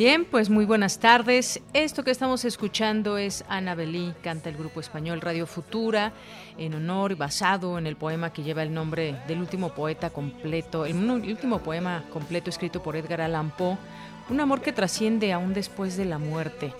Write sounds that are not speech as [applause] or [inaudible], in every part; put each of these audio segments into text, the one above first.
Bien, pues muy buenas tardes. Esto que estamos escuchando es Ana Belí, canta el grupo español Radio Futura, en honor, basado en el poema que lleva el nombre del último poeta completo, el último poema completo escrito por Edgar Allan Poe, Un amor que trasciende aún después de la muerte.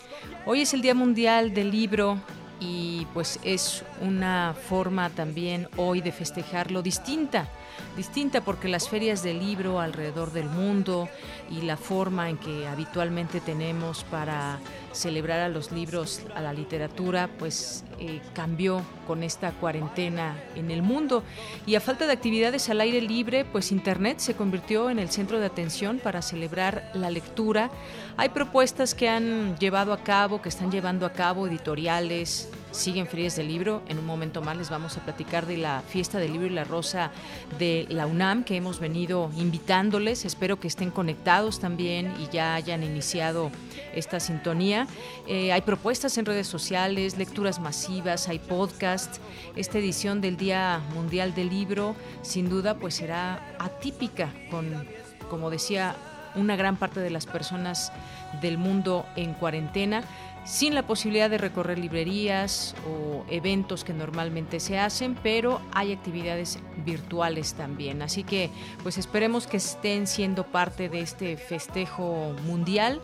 Hoy es el Día Mundial del Libro y pues es una forma también hoy de festejarlo distinta distinta porque las ferias del libro alrededor del mundo y la forma en que habitualmente tenemos para celebrar a los libros, a la literatura, pues eh, cambió con esta cuarentena en el mundo. Y a falta de actividades al aire libre, pues Internet se convirtió en el centro de atención para celebrar la lectura. Hay propuestas que han llevado a cabo, que están llevando a cabo editoriales, siguen ferias del libro. En un momento más les vamos a platicar de la fiesta del libro y la rosa de la UNAM que hemos venido invitándoles. Espero que estén conectados también y ya hayan iniciado esta sintonía. Eh, hay propuestas en redes sociales, lecturas masivas, hay podcasts. Esta edición del Día Mundial del Libro sin duda pues será atípica con, como decía, una gran parte de las personas del mundo en cuarentena sin la posibilidad de recorrer librerías o eventos que normalmente se hacen, pero hay actividades virtuales también. Así que pues esperemos que estén siendo parte de este festejo mundial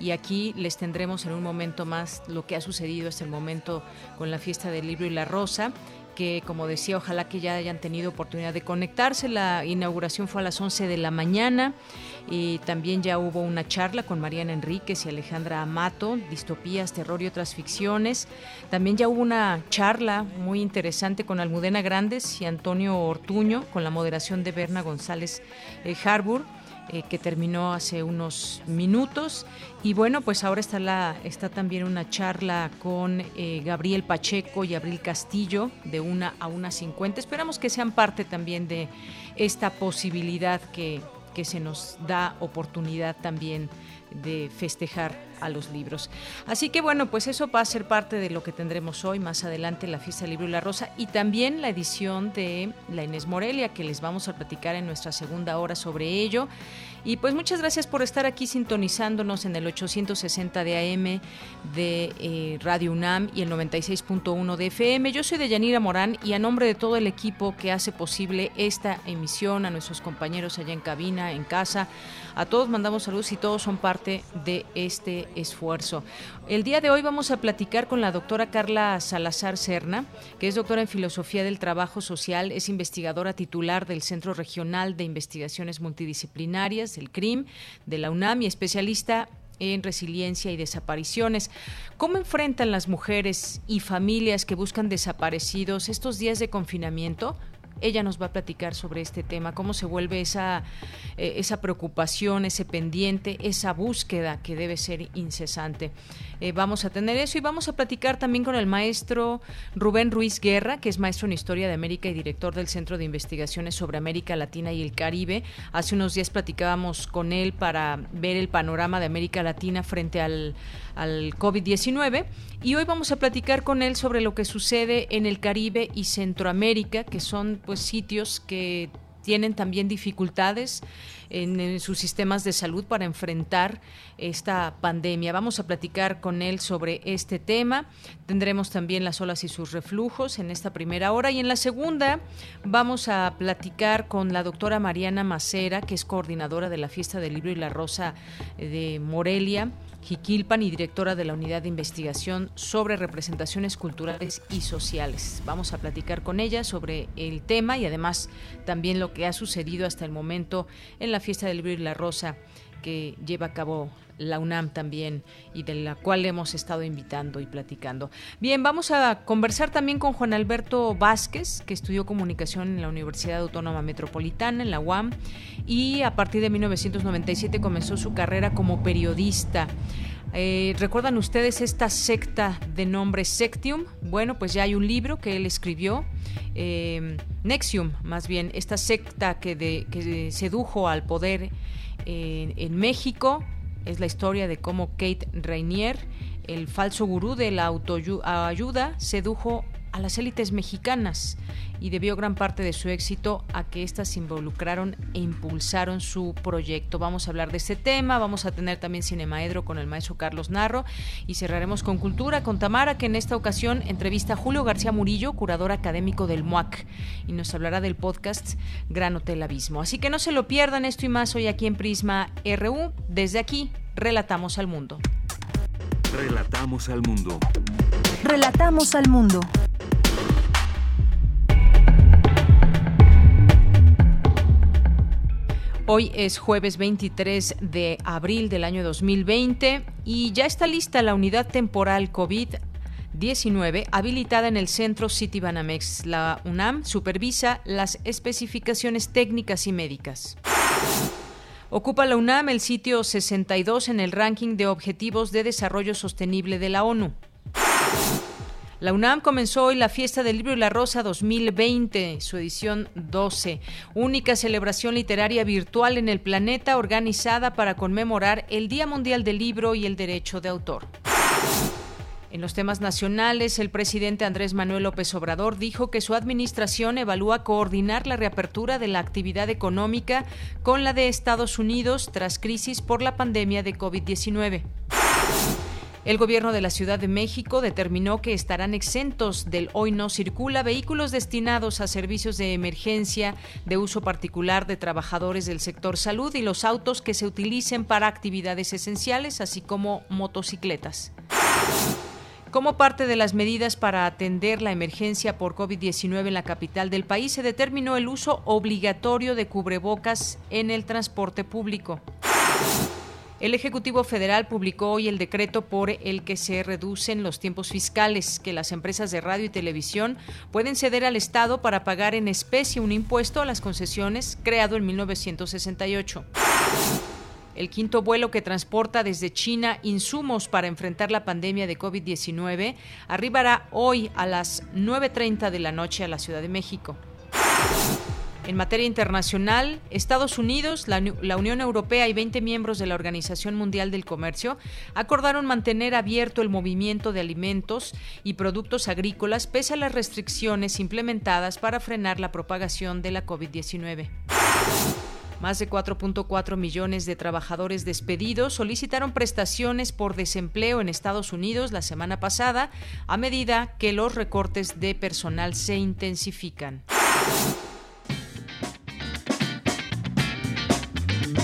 y aquí les tendremos en un momento más lo que ha sucedido hasta el momento con la fiesta del libro y la rosa que como decía, ojalá que ya hayan tenido oportunidad de conectarse. La inauguración fue a las 11 de la mañana y también ya hubo una charla con Mariana Enríquez y Alejandra Amato, distopías, terror y otras ficciones. También ya hubo una charla muy interesante con Almudena Grandes y Antonio Ortuño, con la moderación de Berna González eh, Harbour. Eh, que terminó hace unos minutos. Y bueno, pues ahora está, la, está también una charla con eh, Gabriel Pacheco y Abril Castillo de una a una cincuenta. Esperamos que sean parte también de esta posibilidad que, que se nos da oportunidad también de festejar a los libros. Así que bueno, pues eso va a ser parte de lo que tendremos hoy, más adelante la fiesta del libro y la rosa y también la edición de la Inés Morelia que les vamos a platicar en nuestra segunda hora sobre ello. Y pues muchas gracias por estar aquí sintonizándonos en el 860 de AM de eh, Radio UNAM y el 96.1 de FM. Yo soy de Yanira Morán y a nombre de todo el equipo que hace posible esta emisión, a nuestros compañeros allá en cabina, en casa, a todos mandamos saludos y todos son parte de este esfuerzo. El día de hoy vamos a platicar con la doctora Carla Salazar Serna, que es doctora en Filosofía del Trabajo Social, es investigadora titular del Centro Regional de Investigaciones Multidisciplinarias, el CRIM, de la UNAM y especialista en resiliencia y desapariciones. ¿Cómo enfrentan las mujeres y familias que buscan desaparecidos estos días de confinamiento? Ella nos va a platicar sobre este tema, cómo se vuelve esa, eh, esa preocupación, ese pendiente, esa búsqueda que debe ser incesante. Eh, vamos a tener eso y vamos a platicar también con el maestro Rubén Ruiz Guerra, que es maestro en Historia de América y director del Centro de Investigaciones sobre América Latina y el Caribe. Hace unos días platicábamos con él para ver el panorama de América Latina frente al, al COVID-19 y hoy vamos a platicar con él sobre lo que sucede en el Caribe y Centroamérica, que son pues sitios que tienen también dificultades en, sus sistemas de salud para enfrentar esta pandemia. Vamos a platicar con él sobre este tema. Tendremos también las olas y sus reflujos en esta primera hora y en la segunda vamos a platicar con la doctora Mariana Macera, que es coordinadora de la Fiesta del Libro y la Rosa de Morelia Jiquilpan y directora de la Unidad de Investigación sobre Representaciones Culturales y Sociales. Vamos a platicar con ella sobre el tema y además también lo que ha sucedido hasta el momento en la fiesta del libro y la rosa que lleva a cabo la UNAM también y de la cual hemos estado invitando y platicando. Bien, vamos a conversar también con Juan Alberto Vázquez, que estudió comunicación en la Universidad Autónoma Metropolitana, en la UAM, y a partir de 1997 comenzó su carrera como periodista. Eh, ¿Recuerdan ustedes esta secta de nombre Sectium? Bueno, pues ya hay un libro que él escribió, eh, Nexium, más bien, esta secta que, que sedujo al poder en México, es la historia de cómo Kate Rainier, el falso gurú de la autoayuda, sedujo a las élites mexicanas y debió gran parte de su éxito a que éstas se involucraron e impulsaron su proyecto. Vamos a hablar de este tema, vamos a tener también Cinemaedro con el maestro Carlos Narro y cerraremos con Cultura con Tamara, que en esta ocasión entrevista a Julio García Murillo, curador académico del MUAC, y nos hablará del podcast Gran Hotel Abismo. Así que no se lo pierdan esto y más hoy aquí en Prisma RU. Desde aquí, relatamos al mundo. Relatamos al mundo. Relatamos al mundo. Hoy es jueves 23 de abril del año 2020 y ya está lista la unidad temporal COVID-19 habilitada en el centro City Banamex. La UNAM supervisa las especificaciones técnicas y médicas. Ocupa la UNAM el sitio 62 en el ranking de Objetivos de Desarrollo Sostenible de la ONU. La UNAM comenzó hoy la Fiesta del Libro y la Rosa 2020, su edición 12, única celebración literaria virtual en el planeta organizada para conmemorar el Día Mundial del Libro y el Derecho de Autor. En los temas nacionales, el presidente Andrés Manuel López Obrador dijo que su administración evalúa coordinar la reapertura de la actividad económica con la de Estados Unidos tras crisis por la pandemia de COVID-19. El gobierno de la Ciudad de México determinó que estarán exentos del hoy no circula vehículos destinados a servicios de emergencia de uso particular de trabajadores del sector salud y los autos que se utilicen para actividades esenciales, así como motocicletas. Como parte de las medidas para atender la emergencia por COVID-19 en la capital del país, se determinó el uso obligatorio de cubrebocas en el transporte público. El Ejecutivo Federal publicó hoy el decreto por el que se reducen los tiempos fiscales que las empresas de radio y televisión pueden ceder al Estado para pagar en especie un impuesto a las concesiones creado en 1968. El quinto vuelo que transporta desde China insumos para enfrentar la pandemia de COVID-19 arribará hoy a las 9.30 de la noche a la Ciudad de México. En materia internacional, Estados Unidos, la, Unión Europea y 20 miembros de la Organización Mundial del Comercio acordaron mantener abierto el movimiento de alimentos y productos agrícolas pese a las restricciones implementadas para frenar la propagación de la COVID-19. Más de 4.4 millones de trabajadores despedidos solicitaron prestaciones por desempleo en Estados Unidos la semana pasada a medida que los recortes de personal se intensifican.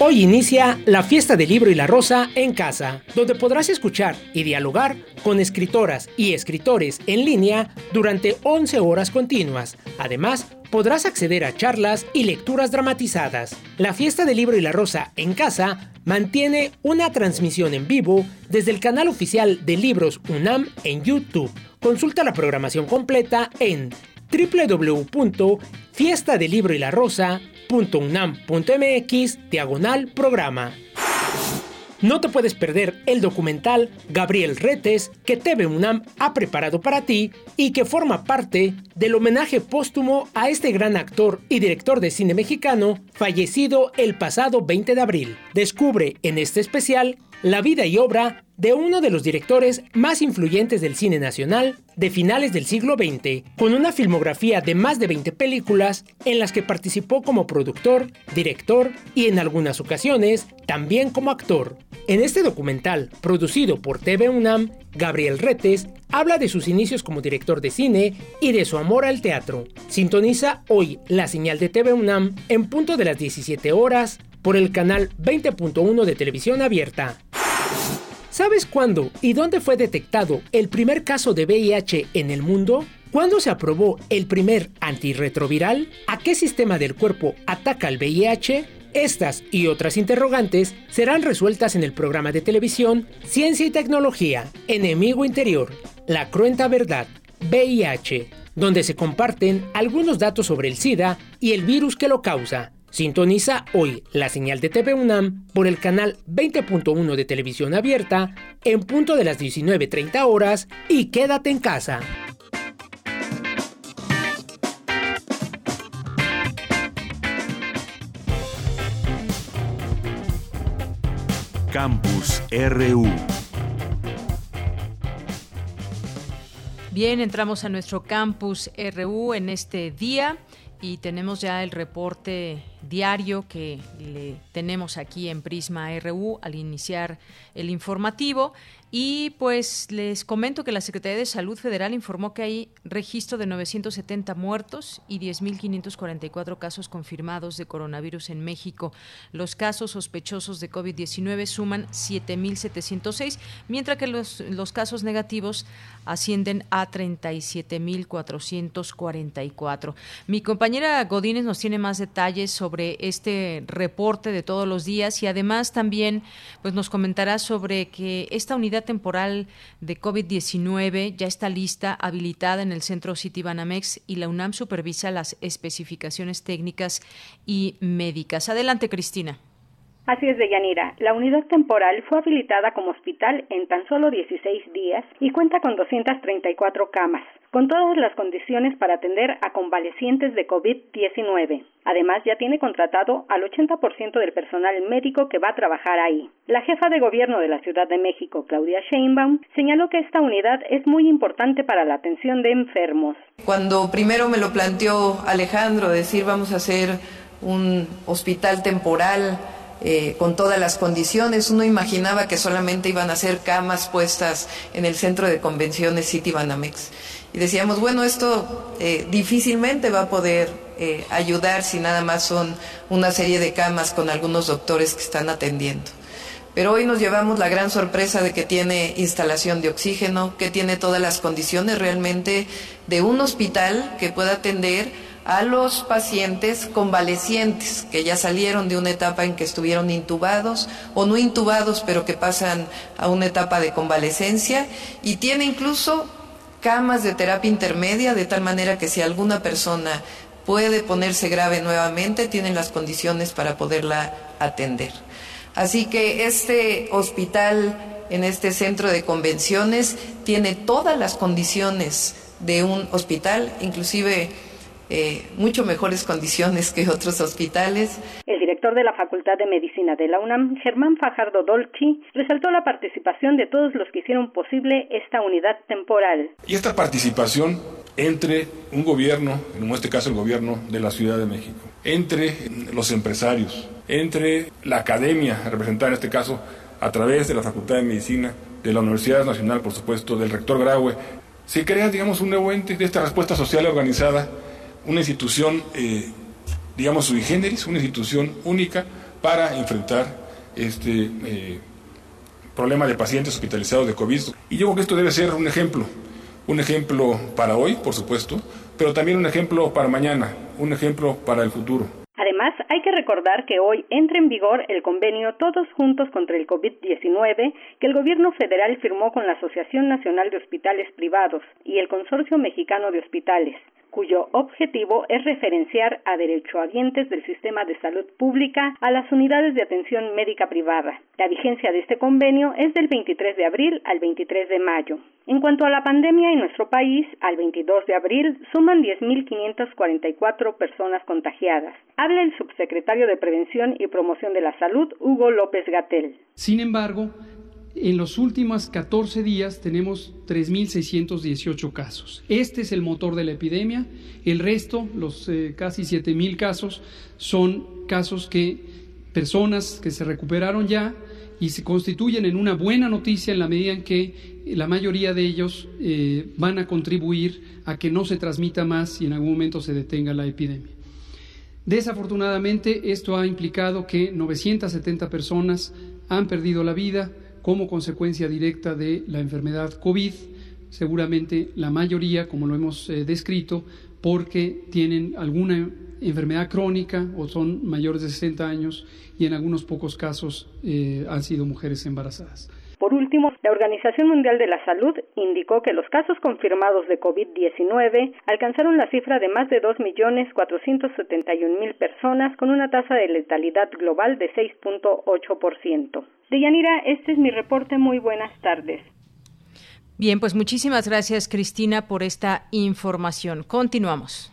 Hoy inicia la fiesta del libro y la rosa en casa, donde podrás escuchar y dialogar con escritoras y escritores en línea durante 11 horas continuas. Además, podrás acceder a charlas y lecturas dramatizadas. La fiesta del libro y la rosa en casa mantiene una transmisión en vivo desde el canal oficial de Libros UNAM en YouTube. Consulta la programación completa en www.fiestadelibroylarosa.unam.mx diagonal programa. No te puedes perder el documental Gabriel Retes que TV UNAM ha preparado para ti y que forma parte del homenaje póstumo a este gran actor y director de cine mexicano fallecido el pasado 20 de abril. Descubre en este especial la vida y obra de uno de los directores más influyentes del cine nacional de finales del siglo XX, con una filmografía de más de 20 películas en las que participó como productor, director y en algunas ocasiones también como actor. En este documental, producido por TV UNAM, Gabriel Retes habla de sus inicios como director de cine y de su amor al teatro. Sintoniza hoy la señal de TV UNAM en punto de las 17 horas por el canal 20.1 de televisión abierta. ¿Sabes cuándo y dónde fue detectado el primer caso de VIH en el mundo? ¿Cuándo se aprobó el primer antirretroviral? ¿A qué sistema del cuerpo ataca el VIH? Estas y otras interrogantes serán resueltas en el programa de televisión Ciencia y Tecnología, Enemigo Interior, La Cruenta Verdad, VIH, donde se comparten algunos datos sobre el SIDA y el virus que lo causa Sintoniza hoy la señal de TV UNAM por el canal 20.1 de televisión abierta en punto de las 19.30 horas y quédate en casa. Campus RU. Bien, entramos a nuestro campus RU en este día y tenemos ya el reporte diario que le tenemos aquí en Prisma RU al iniciar el informativo y pues les comento que la Secretaría de Salud Federal informó que hay registro de 970 muertos y 10.544 casos confirmados de coronavirus en México. Los casos sospechosos de COVID-19 suman 7.706, mientras que los, los casos negativos ascienden a 37.444. Mi compañera Godínez nos tiene más detalles sobre este reporte de todos los días y además también pues nos comentará sobre que esta unidad temporal de COVID-19 ya está lista, habilitada en el centro City Banamex y la UNAM supervisa las especificaciones técnicas y médicas. Adelante, Cristina. Así es, Deyanira. La unidad temporal fue habilitada como hospital en tan solo 16 días y cuenta con 234 camas, con todas las condiciones para atender a convalecientes de COVID-19. Además, ya tiene contratado al 80% del personal médico que va a trabajar ahí. La jefa de gobierno de la Ciudad de México, Claudia Sheinbaum, señaló que esta unidad es muy importante para la atención de enfermos. Cuando primero me lo planteó Alejandro, decir vamos a hacer un hospital temporal, eh, con todas las condiciones. Uno imaginaba que solamente iban a ser camas puestas en el centro de convenciones City Banamex. Y decíamos, bueno, esto eh, difícilmente va a poder eh, ayudar si nada más son una serie de camas con algunos doctores que están atendiendo. Pero hoy nos llevamos la gran sorpresa de que tiene instalación de oxígeno, que tiene todas las condiciones realmente de un hospital que pueda atender a los pacientes convalecientes que ya salieron de una etapa en que estuvieron intubados o no intubados, pero que pasan a una etapa de convalecencia y tiene incluso camas de terapia intermedia, de tal manera que si alguna persona puede ponerse grave nuevamente, tienen las condiciones para poderla atender. Así que este hospital en este centro de convenciones tiene todas las condiciones de un hospital, inclusive eh, mucho mejores condiciones que otros hospitales. El director de la Facultad de Medicina de la UNAM, Germán Fajardo Dolci, resaltó la participación de todos los que hicieron posible esta unidad temporal. Y esta participación entre un gobierno, en este caso el gobierno de la Ciudad de México, entre los empresarios, entre la academia, representada en este caso a través de la Facultad de Medicina, de la Universidad Nacional, por supuesto, del rector Graue, se crea, digamos, un nuevo ente de esta respuesta social organizada una institución, eh, digamos, sui generis, una institución única para enfrentar este eh, problema de pacientes hospitalizados de COVID. Y yo creo que esto debe ser un ejemplo, un ejemplo para hoy, por supuesto, pero también un ejemplo para mañana, un ejemplo para el futuro. Además, hay que recordar que hoy entra en vigor el convenio Todos Juntos contra el COVID-19 que el gobierno federal firmó con la Asociación Nacional de Hospitales Privados y el Consorcio Mexicano de Hospitales cuyo objetivo es referenciar a derechohabientes del sistema de salud pública a las unidades de atención médica privada. La vigencia de este convenio es del 23 de abril al 23 de mayo. En cuanto a la pandemia en nuestro país, al 22 de abril suman 10.544 personas contagiadas. El subsecretario de Prevención y Promoción de la Salud, Hugo López Gatel. Sin embargo, en los últimos 14 días tenemos 3.618 casos. Este es el motor de la epidemia. El resto, los eh, casi 7.000 casos, son casos que personas que se recuperaron ya y se constituyen en una buena noticia en la medida en que la mayoría de ellos eh, van a contribuir a que no se transmita más y en algún momento se detenga la epidemia. Desafortunadamente, esto ha implicado que 970 personas han perdido la vida, como consecuencia directa de la enfermedad COVID, seguramente la mayoría, como lo hemos eh, descrito, porque tienen alguna enfermedad crónica o son mayores de 60 años y en algunos pocos casos eh, han sido mujeres embarazadas. Por último, la Organización Mundial de la Salud indicó que los casos confirmados de COVID-19 alcanzaron la cifra de más de 2.471.000 personas con una tasa de letalidad global de 6.8%. Deyanira, este es mi reporte. Muy buenas tardes. Bien, pues muchísimas gracias Cristina por esta información. Continuamos.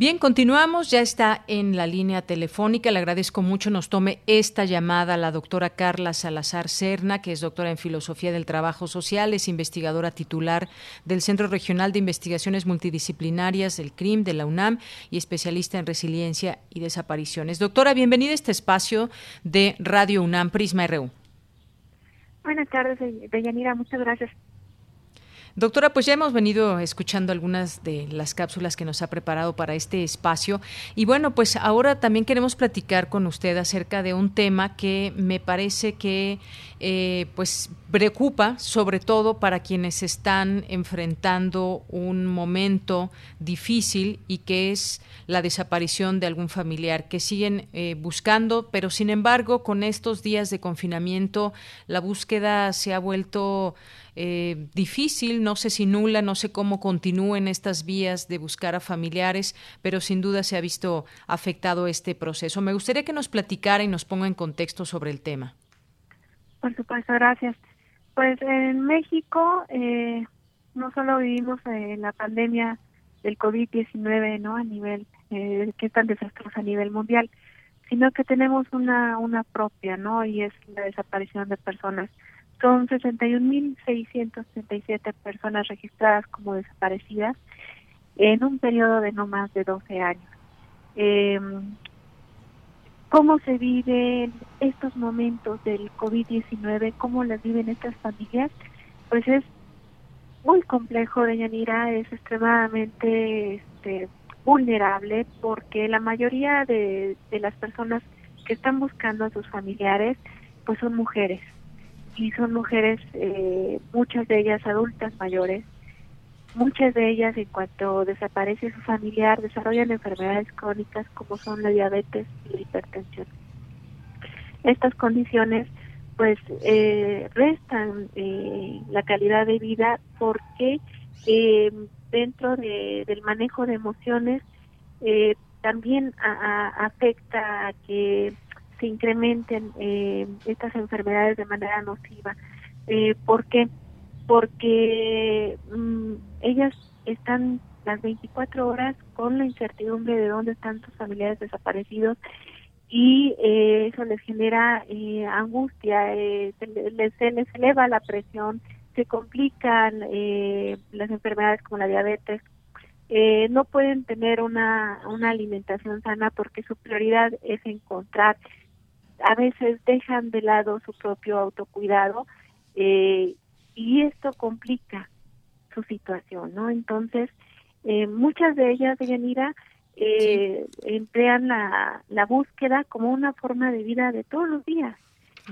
Bien, continuamos. Ya está en la línea telefónica. Le agradezco mucho. Nos tome esta llamada la doctora Carla Salazar Serna, que es doctora en Filosofía del Trabajo Social, es investigadora titular del Centro Regional de Investigaciones Multidisciplinarias del CRIM de la UNAM y especialista en resiliencia y desapariciones. Doctora, bienvenida a este espacio de Radio UNAM Prisma RU. Buenas tardes, Deyanira. Muchas gracias Doctora, pues ya hemos venido escuchando algunas de las cápsulas que nos ha preparado para este espacio. Y bueno, pues ahora también queremos platicar con usted acerca de un tema que me parece que eh, pues preocupa sobre todo para quienes están enfrentando un momento difícil y que es la desaparición de algún familiar que siguen eh, buscando, pero sin embargo con estos días de confinamiento la búsqueda se ha vuelto eh, difícil, no sé si nula, no sé cómo continúen estas vías de buscar a familiares, pero sin duda se ha visto afectado este proceso. Me gustaría que nos platicara y nos ponga en contexto sobre el tema. Por supuesto, gracias. Pues en México eh, no solo vivimos eh, la pandemia del COVID-19, ¿no? A nivel eh, que es tan desastrosa a nivel mundial, sino que tenemos una una propia, ¿no? Y es la desaparición de personas son 61.637 personas registradas como desaparecidas en un periodo de no más de 12 años. Eh, ¿Cómo se viven estos momentos del COVID-19? ¿Cómo las viven estas familias? Pues es muy complejo, de Yanira, es extremadamente este, vulnerable porque la mayoría de, de las personas que están buscando a sus familiares pues son mujeres y son mujeres, eh, muchas de ellas adultas mayores, muchas de ellas en cuanto desaparece su familiar desarrollan enfermedades crónicas como son la diabetes y la hipertensión. Estas condiciones pues eh, restan eh, la calidad de vida porque dentro del manejo de emociones también afecta a que se incrementen eh, estas enfermedades de manera nociva. Eh, ¿Por qué? Porque mm, ellas están las 24 horas con la incertidumbre de dónde están sus familiares desaparecidos y eh, eso les genera eh, angustia, eh, se, les, se les eleva la presión, se complican eh, las enfermedades como la diabetes, eh, no pueden tener una, una alimentación sana porque su prioridad es encontrar a veces dejan de lado su propio autocuidado eh, y esto complica su situación, ¿no? Entonces, eh, muchas de ellas, de Yanira, eh, emplean la, la búsqueda como una forma de vida de todos los días.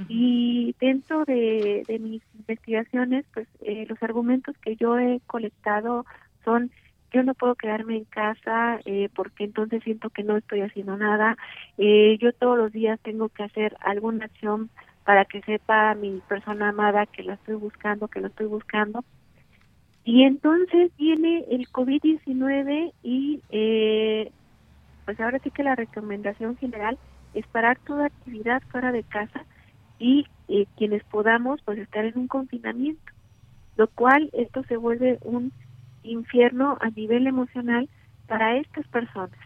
Y dentro de, mis investigaciones, pues eh, los argumentos que yo he colectado son yo no puedo quedarme en casa eh, porque entonces siento que no estoy haciendo nada. Eh, yo todos los días tengo que hacer alguna acción para que sepa mi persona amada que la estoy buscando, que la estoy buscando. Y entonces viene el COVID-19 y eh, pues ahora sí que la recomendación general es parar toda actividad fuera de casa y eh, quienes podamos pues estar en un confinamiento, lo cual esto se vuelve un infierno a nivel emocional para estas personas.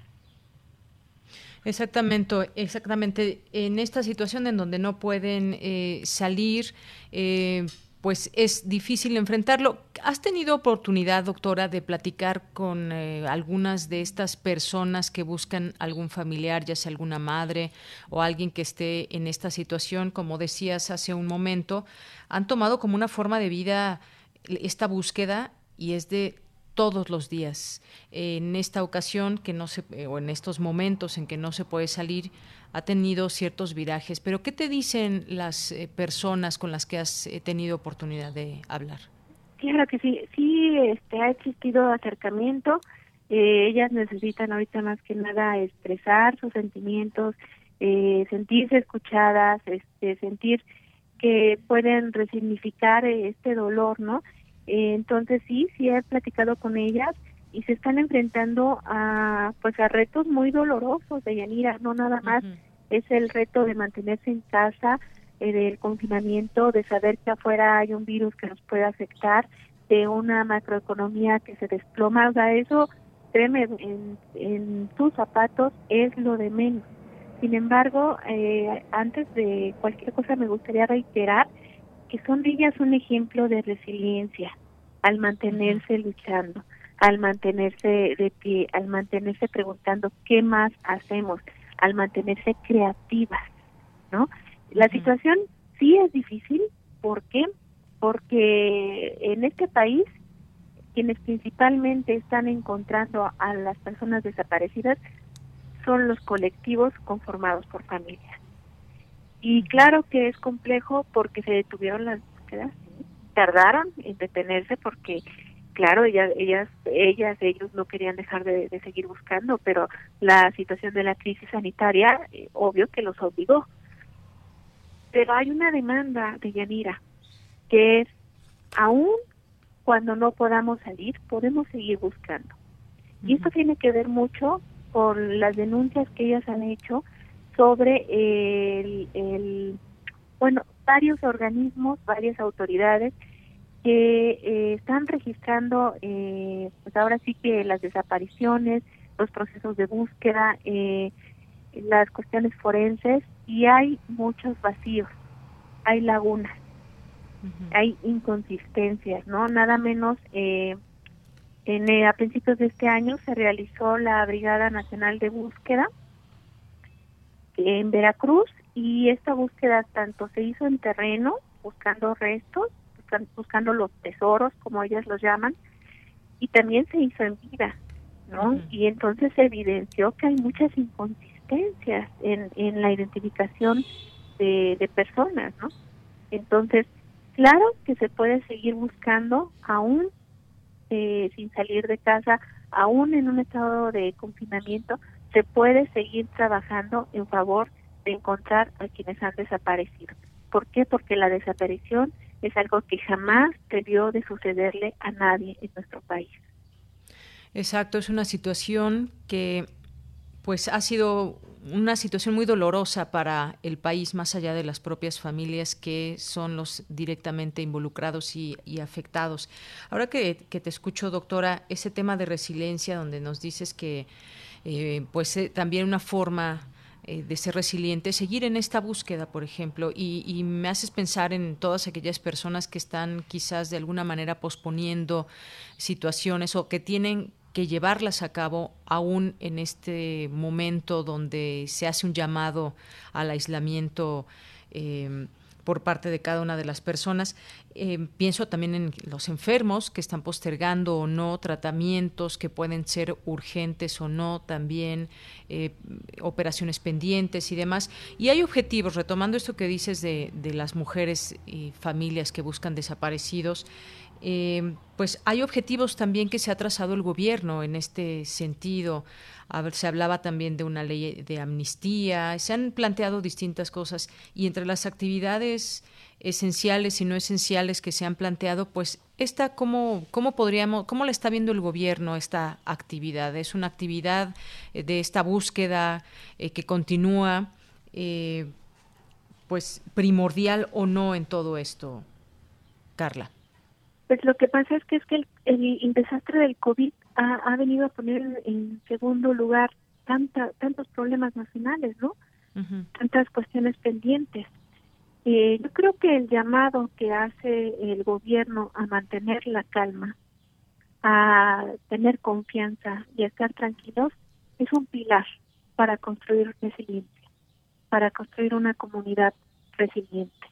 Exactamente, exactamente. En esta situación en donde no pueden eh, salir, eh, pues es difícil enfrentarlo. ¿Has tenido oportunidad, doctora, de platicar con eh, algunas de estas personas que buscan algún familiar, ya sea alguna madre o alguien que esté en esta situación? Como decías hace un momento, han tomado como una forma de vida esta búsqueda y es de todos los días. En esta ocasión que no se o en estos momentos en que no se puede salir ha tenido ciertos virajes, pero ¿qué te dicen las eh, personas con las que has eh, tenido oportunidad de hablar? Claro que sí, sí este ha existido acercamiento. Eh, ellas necesitan ahorita más que nada expresar sus sentimientos, sentirse escuchadas, este sentir que pueden resignificar este dolor, ¿no? Eh, entonces sí, sí he platicado con ellas y se están enfrentando a pues a retos muy dolorosos de Yanira, no nada más es el reto de mantenerse en casa, eh, del confinamiento, de saber que afuera hay un virus que nos puede afectar, de una macroeconomía que se desploma, o sea, eso, créeme, en, en tus zapatos es lo de menos. Sin embargo, eh, antes de cualquier cosa me gustaría reiterar que son ellas un ejemplo de resiliencia al mantenerse luchando, al mantenerse de pie, al mantenerse preguntando qué más hacemos, al mantenerse creativas, ¿no? La situación sí es difícil, ¿por qué? Porque en este país quienes principalmente están encontrando a las personas desaparecidas son los colectivos conformados por familias. Y claro que es complejo porque se detuvieron las búsquedas, tardaron en detenerse porque claro, ellas, ellas, ellas, ellos no querían dejar de, seguir buscando, pero la situación de la crisis sanitaria, eh, obvio que los obligó. Pero hay una demanda de Yanira, que es, aún cuando no podamos salir, podemos seguir buscando. Y esto tiene que ver mucho con las denuncias que ellas han hecho sobre el, bueno, varios organismos, varias autoridades que eh, están registrando, eh, pues ahora sí que las desapariciones, los procesos de búsqueda, eh, las cuestiones forenses y hay muchos vacíos, hay lagunas, hay inconsistencias, ¿no? Nada menos, en, a principios de este año se realizó la Brigada Nacional de Búsqueda, en Veracruz y esta búsqueda tanto se hizo en terreno, buscando restos, buscando los tesoros, como ellas los llaman, y también se hizo en vida, ¿no? Y entonces se evidenció que hay muchas inconsistencias en, en la identificación de, de personas, ¿no? Entonces, claro que se puede seguir buscando aún eh, sin salir de casa, aún en un estado de confinamiento, se puede seguir trabajando en favor de encontrar a quienes han desaparecido. ¿Por qué? Porque la desaparición es algo que jamás debió de sucederle a nadie en nuestro país. Exacto, es una situación que pues ha sido una situación muy dolorosa para el país, más allá de las propias familias que son los directamente involucrados y, afectados. Ahora que, que, te escucho, doctora, ese tema de resiliencia, donde nos dices que eh, pues eh, también una forma eh, de ser resiliente, seguir en esta búsqueda, por ejemplo, y, me haces pensar en todas aquellas personas que están quizás de alguna manera posponiendo situaciones o que tienen que llevarlas a cabo aún en este momento donde se hace un llamado al aislamiento por parte de cada una de las personas. Eh, pienso también en los enfermos que están postergando o no tratamientos que pueden ser urgentes o no, también eh, operaciones pendientes y demás. Y hay objetivos, retomando esto que dices de, de las mujeres y familias que buscan desaparecidos. Eh, pues hay objetivos también que se ha trazado el gobierno en este sentido. Se hablaba también de una ley de amnistía, se han planteado distintas cosas y entre las actividades esenciales y no esenciales que se han planteado, pues esta cómo cómo podríamos cómo le está viendo el gobierno esta actividad. Es una actividad eh, de esta búsqueda eh, que continúa, pues primordial o no en todo esto, Carla. Pues lo que pasa es que es que el, desastre del COVID ha, venido a poner en segundo lugar tanta, tantos problemas nacionales, ¿no? Tantas cuestiones pendientes. Eh, yo creo que el llamado que hace el gobierno a mantener la calma, a tener confianza y a estar tranquilos es un pilar para construir resiliencia, para construir una comunidad resiliente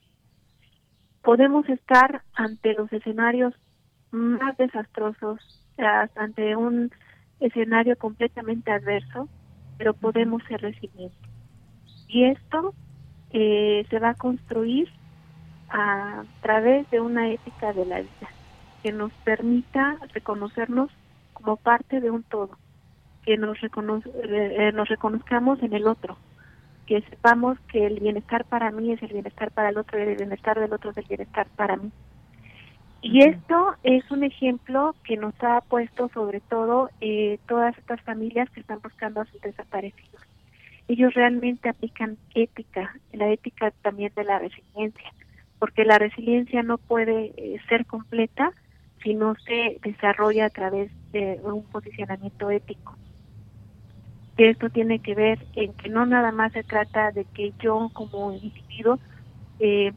podemos estar ante los escenarios más desastrosos, ante un escenario completamente adverso, pero podemos ser resilientes. Y esto eh, se va a construir a través de una ética de la vida que nos permita reconocernos como parte de un todo, que nos, eh, nos reconozcamos en el otro, que sepamos que el bienestar para mí es el bienestar para el otro y el bienestar del otro es el bienestar para mí. Y esto es un ejemplo que nos ha puesto sobre todo eh, todas estas familias que están buscando a sus desaparecidos. Ellos realmente aplican ética, la ética también de la resiliencia, porque la resiliencia no puede eh, ser completa si no se desarrolla a través de un posicionamiento ético esto tiene que ver en que no nada más se trata de que yo como individuo eh,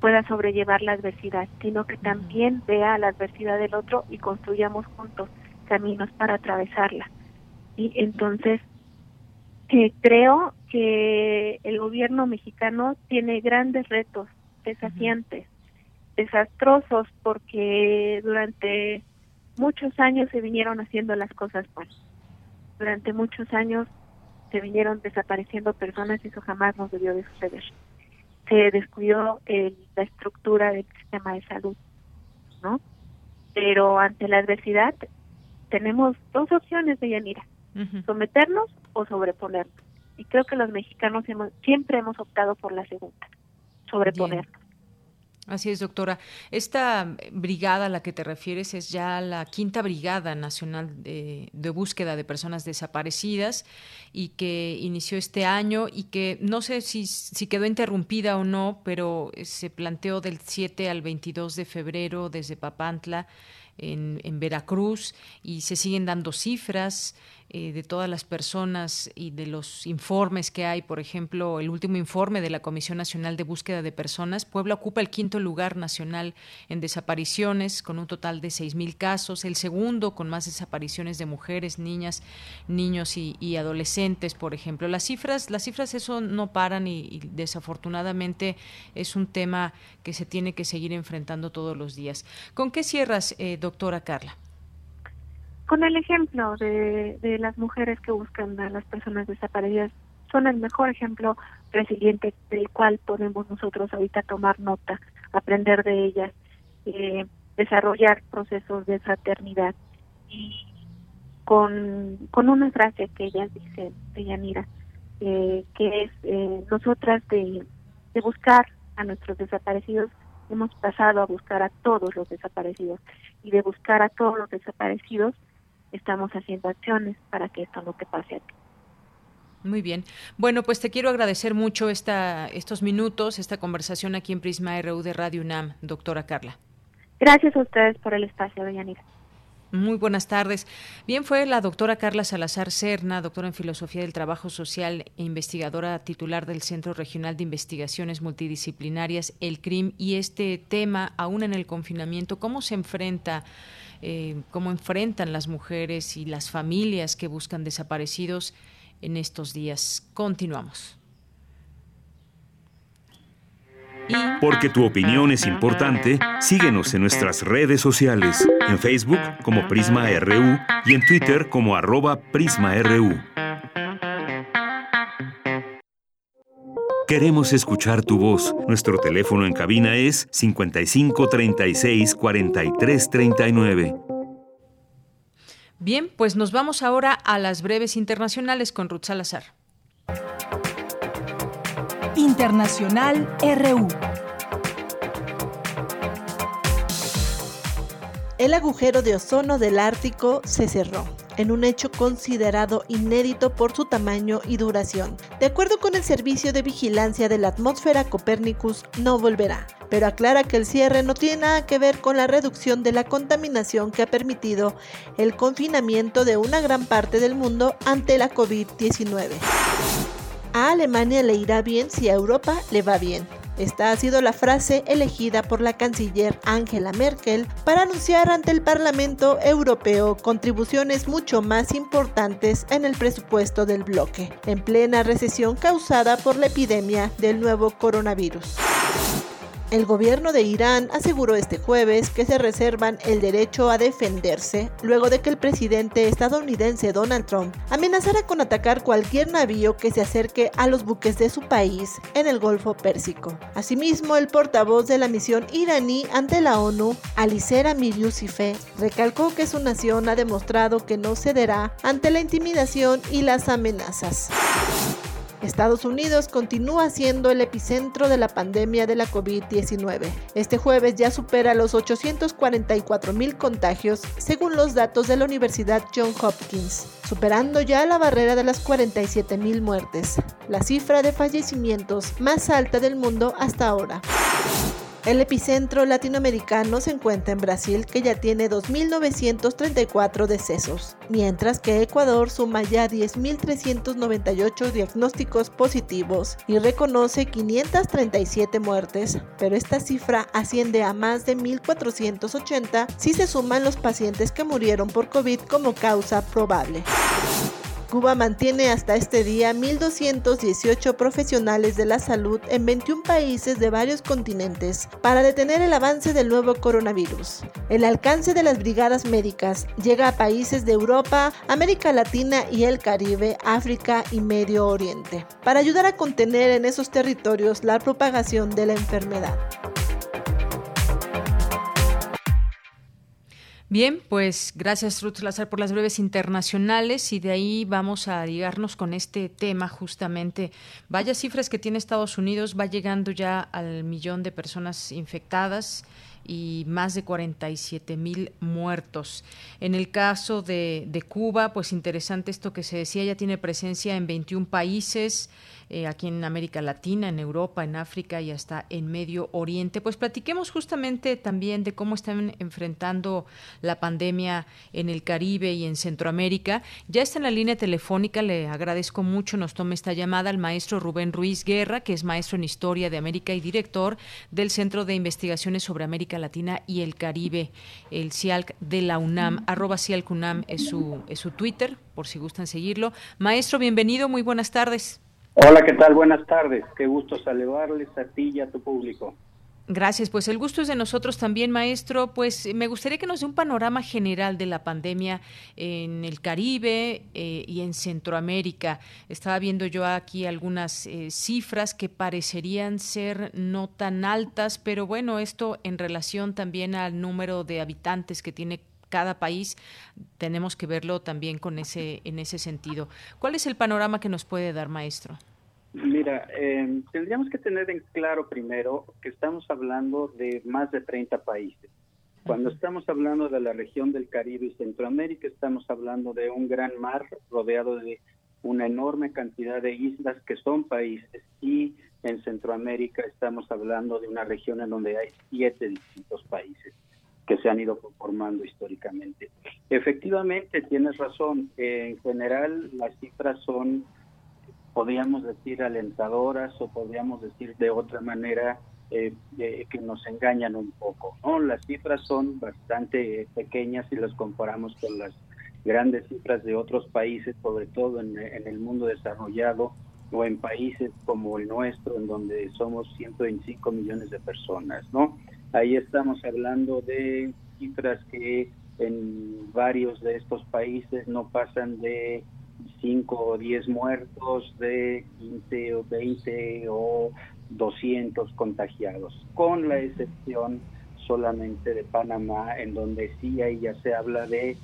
pueda sobrellevar la adversidad, sino que también vea la adversidad del otro y construyamos juntos caminos para atravesarla. Y entonces eh, creo que el gobierno mexicano tiene grandes retos desafiantes, desastrosos, porque durante muchos años se vinieron haciendo las cosas mal durante muchos años se vinieron desapareciendo personas y eso jamás nos debió de suceder. Se descuidó la estructura del sistema de salud, ¿no? Pero ante la adversidad tenemos dos opciones de Yanira, someternos o sobreponernos. Y creo que los mexicanos siempre hemos optado por la segunda, sobreponernos. Así es, doctora. Esta brigada a la que te refieres es ya la quinta brigada nacional de, búsqueda de personas desaparecidas y que inició este año y que no sé si, si quedó interrumpida o no, pero se planteó del 7 al 22 de febrero desde Papantla en Veracruz y se siguen dando cifras. Eh, de todas las personas y de los informes que hay, por ejemplo, el último informe de la Comisión Nacional de Búsqueda de Personas, Puebla ocupa el quinto lugar nacional en desapariciones, con un total de 6.000 casos, el segundo con más desapariciones de mujeres, niñas, niños y, adolescentes, por ejemplo. Las cifras, las cifras eso no paran y, desafortunadamente es un tema que se tiene que seguir enfrentando todos los días. ¿Con qué cierras, eh, doctora Carla? Con el ejemplo de, de las mujeres que buscan a las personas desaparecidas son el mejor ejemplo resiliente del cual podemos nosotros ahorita tomar nota, aprender de ellas, eh, desarrollar procesos de fraternidad. Y con, con una frase que ellas dicen, de Yanira, eh, que es eh, nosotras de, de buscar a nuestros desaparecidos hemos pasado a buscar a todos los desaparecidos. Y de buscar a todos los desaparecidos estamos haciendo acciones para que esto no te pase a ti. Muy bien. Bueno, pues te quiero agradecer mucho esta, estos minutos, esta conversación aquí en Prisma RU de Radio UNAM, doctora Carla. Gracias a ustedes por el espacio, doña Muy buenas tardes. Bien, fue la doctora Carla Salazar Serna, doctora en Filosofía del Trabajo Social e investigadora titular del Centro Regional de Investigaciones Multidisciplinarias, el CRIM, y este tema, aún en el confinamiento, ¿cómo se enfrenta? Eh, cómo enfrentan las mujeres y las familias que buscan desaparecidos en estos días. Continuamos. Porque tu opinión es importante, síguenos en nuestras redes sociales, en Facebook como Prisma RU y en Twitter como arroba PrismaRU. Queremos escuchar tu voz. Nuestro teléfono en cabina es 55 36 43 39. Bien, pues nos vamos ahora a las breves internacionales con Ruth Salazar. Internacional RU. El agujero de ozono del Ártico se cerró en un hecho considerado inédito por su tamaño y duración. De acuerdo con el Servicio de Vigilancia de la Atmósfera Copernicus, no volverá, pero aclara que el cierre no tiene nada que ver con la reducción de la contaminación que ha permitido el confinamiento de una gran parte del mundo ante la COVID-19. A Alemania le irá bien si a Europa le va bien. Esta ha sido la frase elegida por la canciller Angela Merkel para anunciar ante el Parlamento Europeo contribuciones mucho más importantes en el presupuesto del bloque, en plena recesión causada por la epidemia del nuevo coronavirus. El gobierno de Irán aseguró este jueves que se reservan el derecho a defenderse luego de que el presidente estadounidense Donald Trump amenazara con atacar cualquier navío que se acerque a los buques de su país en el Golfo Pérsico. Asimismo, el portavoz de la misión iraní ante la ONU, Alicer Amir recalcó que su nación ha demostrado que no cederá ante la intimidación y las amenazas. Estados Unidos continúa siendo el epicentro de la pandemia de la COVID-19. Este jueves ya supera los 844 mil contagios, según los datos de la Universidad John Hopkins, superando ya la barrera de las 47 mil muertes, la cifra de fallecimientos más alta del mundo hasta ahora. El epicentro latinoamericano se encuentra en Brasil, que ya tiene 2.934 decesos, mientras que Ecuador suma ya 10.398 diagnósticos positivos y reconoce 537 muertes, pero esta cifra asciende a más de 1.480 si se suman los pacientes que murieron por COVID como causa probable. Cuba mantiene hasta este día 1.218 profesionales de la salud en 21 países de varios continentes para detener el avance del nuevo coronavirus. El alcance de las brigadas médicas llega a países de Europa, América Latina y el Caribe, África y Medio Oriente, para ayudar a contener en esos territorios la propagación de la enfermedad. Bien, pues gracias Ruth Lazar por las breves internacionales y de ahí vamos a ligarnos con este tema justamente. Vaya cifras que tiene Estados Unidos, va llegando ya al millón de personas infectadas y más de 47 mil muertos. En el caso de, de Cuba, pues interesante esto que se decía, ya tiene presencia en 21 países. Eh, aquí en América Latina, en Europa, en África y hasta en Medio Oriente. Pues platiquemos justamente también de cómo están enfrentando la pandemia en el Caribe y en Centroamérica. Ya está en la línea telefónica, le agradezco mucho, nos tome esta llamada al maestro Rubén Ruiz Guerra, que es maestro en Historia de América y director del Centro de Investigaciones sobre América Latina y el Caribe, el CIALC de la UNAM. Arroba CIALC-UNAM es su, es su Twitter, por si gustan seguirlo. Maestro, bienvenido, muy buenas tardes. Hola, ¿qué tal? Buenas tardes. Qué gusto saludarles a ti y a tu público. Gracias, pues el gusto es de nosotros también, maestro. Pues me gustaría que nos dé un panorama general de la pandemia en el Caribe eh, y en Centroamérica. Estaba viendo yo aquí algunas eh, cifras que parecerían ser no tan altas, pero bueno, esto en relación también al número de habitantes que tiene cada país tenemos que verlo también con ese en ese sentido. ¿Cuál es el panorama que nos puede dar, maestro? Mira, eh, tendríamos que tener en claro primero que estamos hablando de más de 30 países. Cuando estamos hablando de la región del Caribe y Centroamérica, estamos hablando de un gran mar rodeado de una enorme cantidad de islas que son países y en Centroamérica estamos hablando de una región en donde hay siete distintos países que se han ido conformando históricamente. Efectivamente, tienes razón, en general las cifras son, podríamos decir, alentadoras o podríamos decir de otra manera eh, que nos engañan un poco. ¿no? Las cifras son bastante pequeñas si las comparamos con las grandes cifras de otros países, sobre todo en, en el mundo desarrollado, o en países como el nuestro, en donde somos 125 millones de personas, ¿no? Ahí estamos hablando de cifras que en varios de estos países no pasan de 5 o 10 muertos, de 15 o 20 o 200 contagiados, con la excepción solamente de Panamá, en donde sí ahí ya se habla de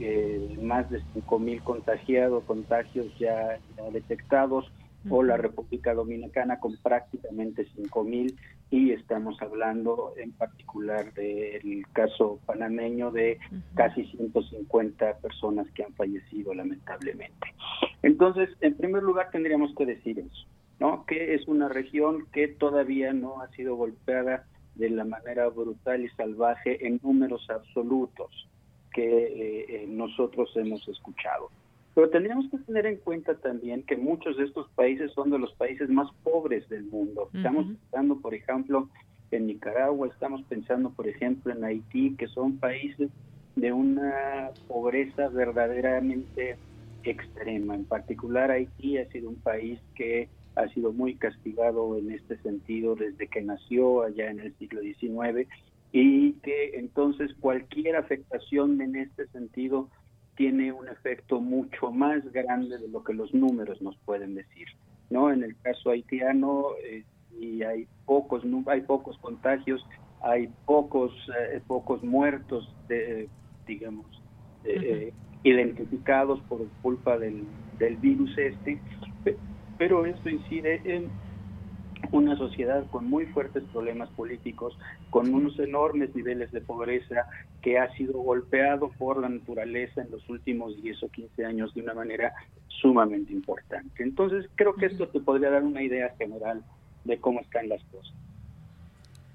eh, más de 5.000 contagiados, contagios ya, detectados, o la República Dominicana con prácticamente 5.000 y estamos hablando en particular del caso panameño de casi 150 personas que han fallecido lamentablemente. Entonces, en primer lugar tendríamos que decir eso, ¿no? Que es una región que todavía no ha sido golpeada de la manera brutal y salvaje en números absolutos que eh, eh, nosotros hemos escuchado. Pero tendríamos que tener en cuenta también que muchos de estos países son de los países más pobres del mundo. Estamos pensando, por ejemplo, en Nicaragua, estamos pensando, por ejemplo, en Haití, que son países de una pobreza verdaderamente extrema. En particular, Haití ha sido un país que ha sido muy castigado en este sentido desde que nació allá en el siglo XIX y que entonces cualquier afectación en este sentido tiene un efecto mucho más grande de lo que los números nos pueden decir. ¿no? En el caso haitiano, eh, y hay pocos hay pocos contagios, hay pocos eh, pocos muertos, de, digamos, eh, identificados por culpa del, del virus este, pero esto incide en una sociedad con muy fuertes problemas políticos, con unos enormes niveles de pobreza que ha sido golpeado por la naturaleza en los últimos 10 o 15 años de una manera sumamente importante. Entonces, creo que esto te podría dar una idea general de cómo están las cosas.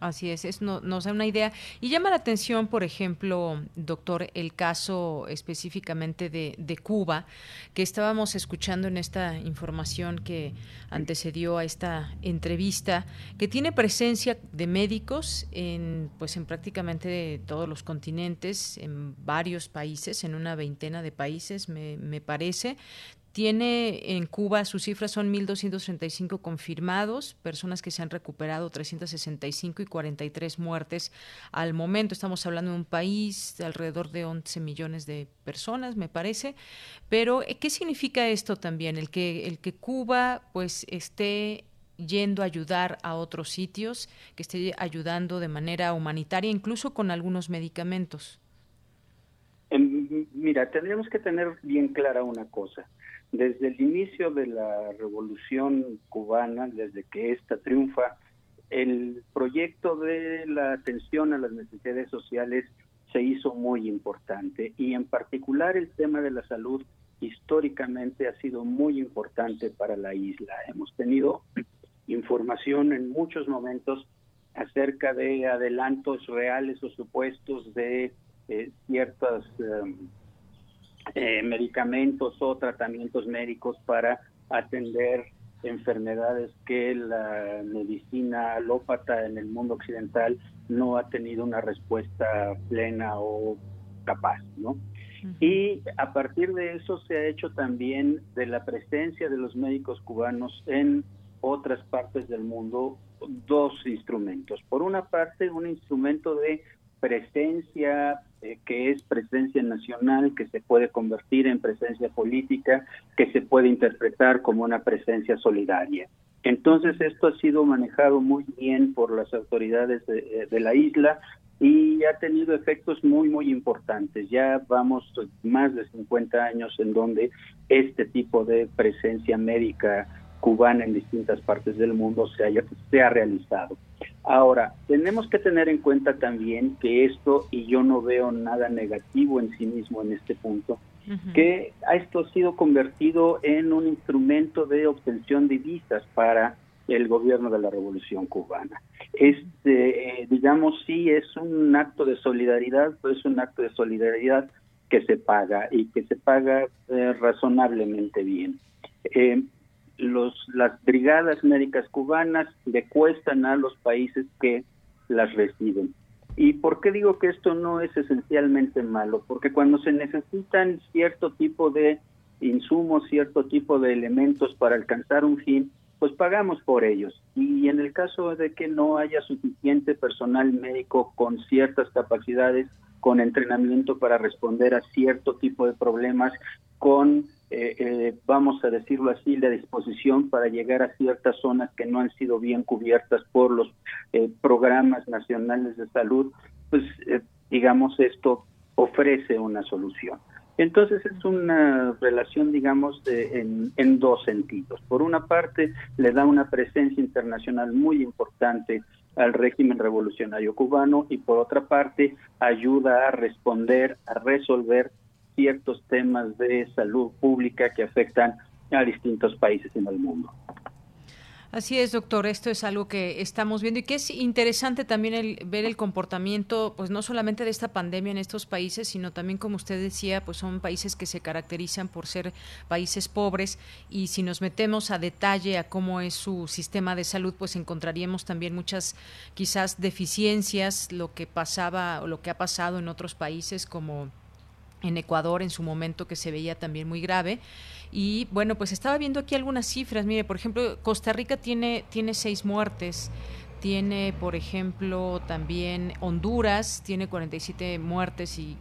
Así es, es no, nos da una idea. Y llama la atención, por ejemplo, doctor, el caso específicamente de, de, Cuba, que estábamos escuchando en esta información que antecedió a esta entrevista, que tiene presencia de médicos en, pues, en prácticamente todos los continentes, en varios países, en una veintena de países, me, me parece tiene en Cuba, sus cifras son 1.235 confirmados, personas que se han recuperado 365 y 43 muertes al momento. Estamos hablando de un país de alrededor de 11 millones de personas, me parece. Pero, eh, ¿qué significa esto también? El que, el que Cuba pues esté yendo a ayudar a otros sitios, que esté ayudando de manera humanitaria, incluso con algunos medicamentos. Mira, tendríamos que tener bien clara una cosa. Desde el inicio de la revolución cubana, desde que ésta triunfa, el proyecto de la atención a las necesidades sociales se hizo muy importante y en particular el tema de la salud históricamente ha sido muy importante para la isla. Hemos tenido información en muchos momentos acerca de adelantos reales o supuestos de eh, ciertas em, eh, medicamentos o tratamientos médicos para atender enfermedades que la medicina alópata en el mundo occidental no ha tenido una respuesta plena o capaz, ¿no? Y a partir de eso se ha hecho también de la presencia de los médicos cubanos en otras partes del mundo dos instrumentos. Por una parte, un instrumento de presencia eh, que es presencia nacional, que se puede convertir en presencia política, que se puede interpretar como una presencia solidaria. Entonces esto ha sido manejado muy bien por las autoridades de, eh, la isla y ha tenido efectos muy, muy importantes. Ya vamos más de 50 años en donde este tipo de presencia médica cubana en distintas partes del mundo se, haya, se ha realizado. Ahora, tenemos que tener en cuenta también que esto, y yo no veo nada negativo en sí mismo en este punto, que esto ha sido convertido en un instrumento de obtención de visas para el gobierno de la Revolución Cubana. Este, eh, digamos, sí es un acto de solidaridad, pero es un acto de solidaridad que se paga y que se paga eh, razonablemente bien. Eh, los, las brigadas médicas cubanas le cuestan a los países que las reciben. ¿Y por qué digo que esto no es esencialmente malo? Porque cuando se necesitan cierto tipo de insumos, cierto tipo de elementos para alcanzar un fin, pues pagamos por ellos. Y en el caso de que no haya suficiente personal médico con ciertas capacidades, con entrenamiento para responder a cierto tipo de problemas, con, eh, eh, vamos a decirlo así, la disposición para llegar a ciertas zonas que no han sido bien cubiertas por los eh, programas nacionales de salud, pues digamos esto ofrece una solución. Entonces es una relación, digamos, de, en, en, dos sentidos. Por una parte, le da una presencia internacional muy importante al régimen revolucionario cubano y por otra parte, ayuda a responder, a resolver ciertos temas de salud pública que afectan a distintos países en el mundo. Así es, doctor. Esto es algo que estamos viendo y que es interesante también el, ver el comportamiento, pues no solamente de esta pandemia en estos países, sino también, como usted decía, pues son países que se caracterizan por ser países pobres y si nos metemos a detalle a cómo es su sistema de salud, pues encontraríamos también muchas quizás deficiencias, lo que pasaba o lo que ha pasado en otros países como en Ecuador en su momento que se veía también muy grave y bueno, pues estaba viendo aquí algunas cifras. Mire, por ejemplo, Costa Rica tiene, tiene seis muertes. Tiene, por ejemplo, también Honduras, tiene 47 muertes y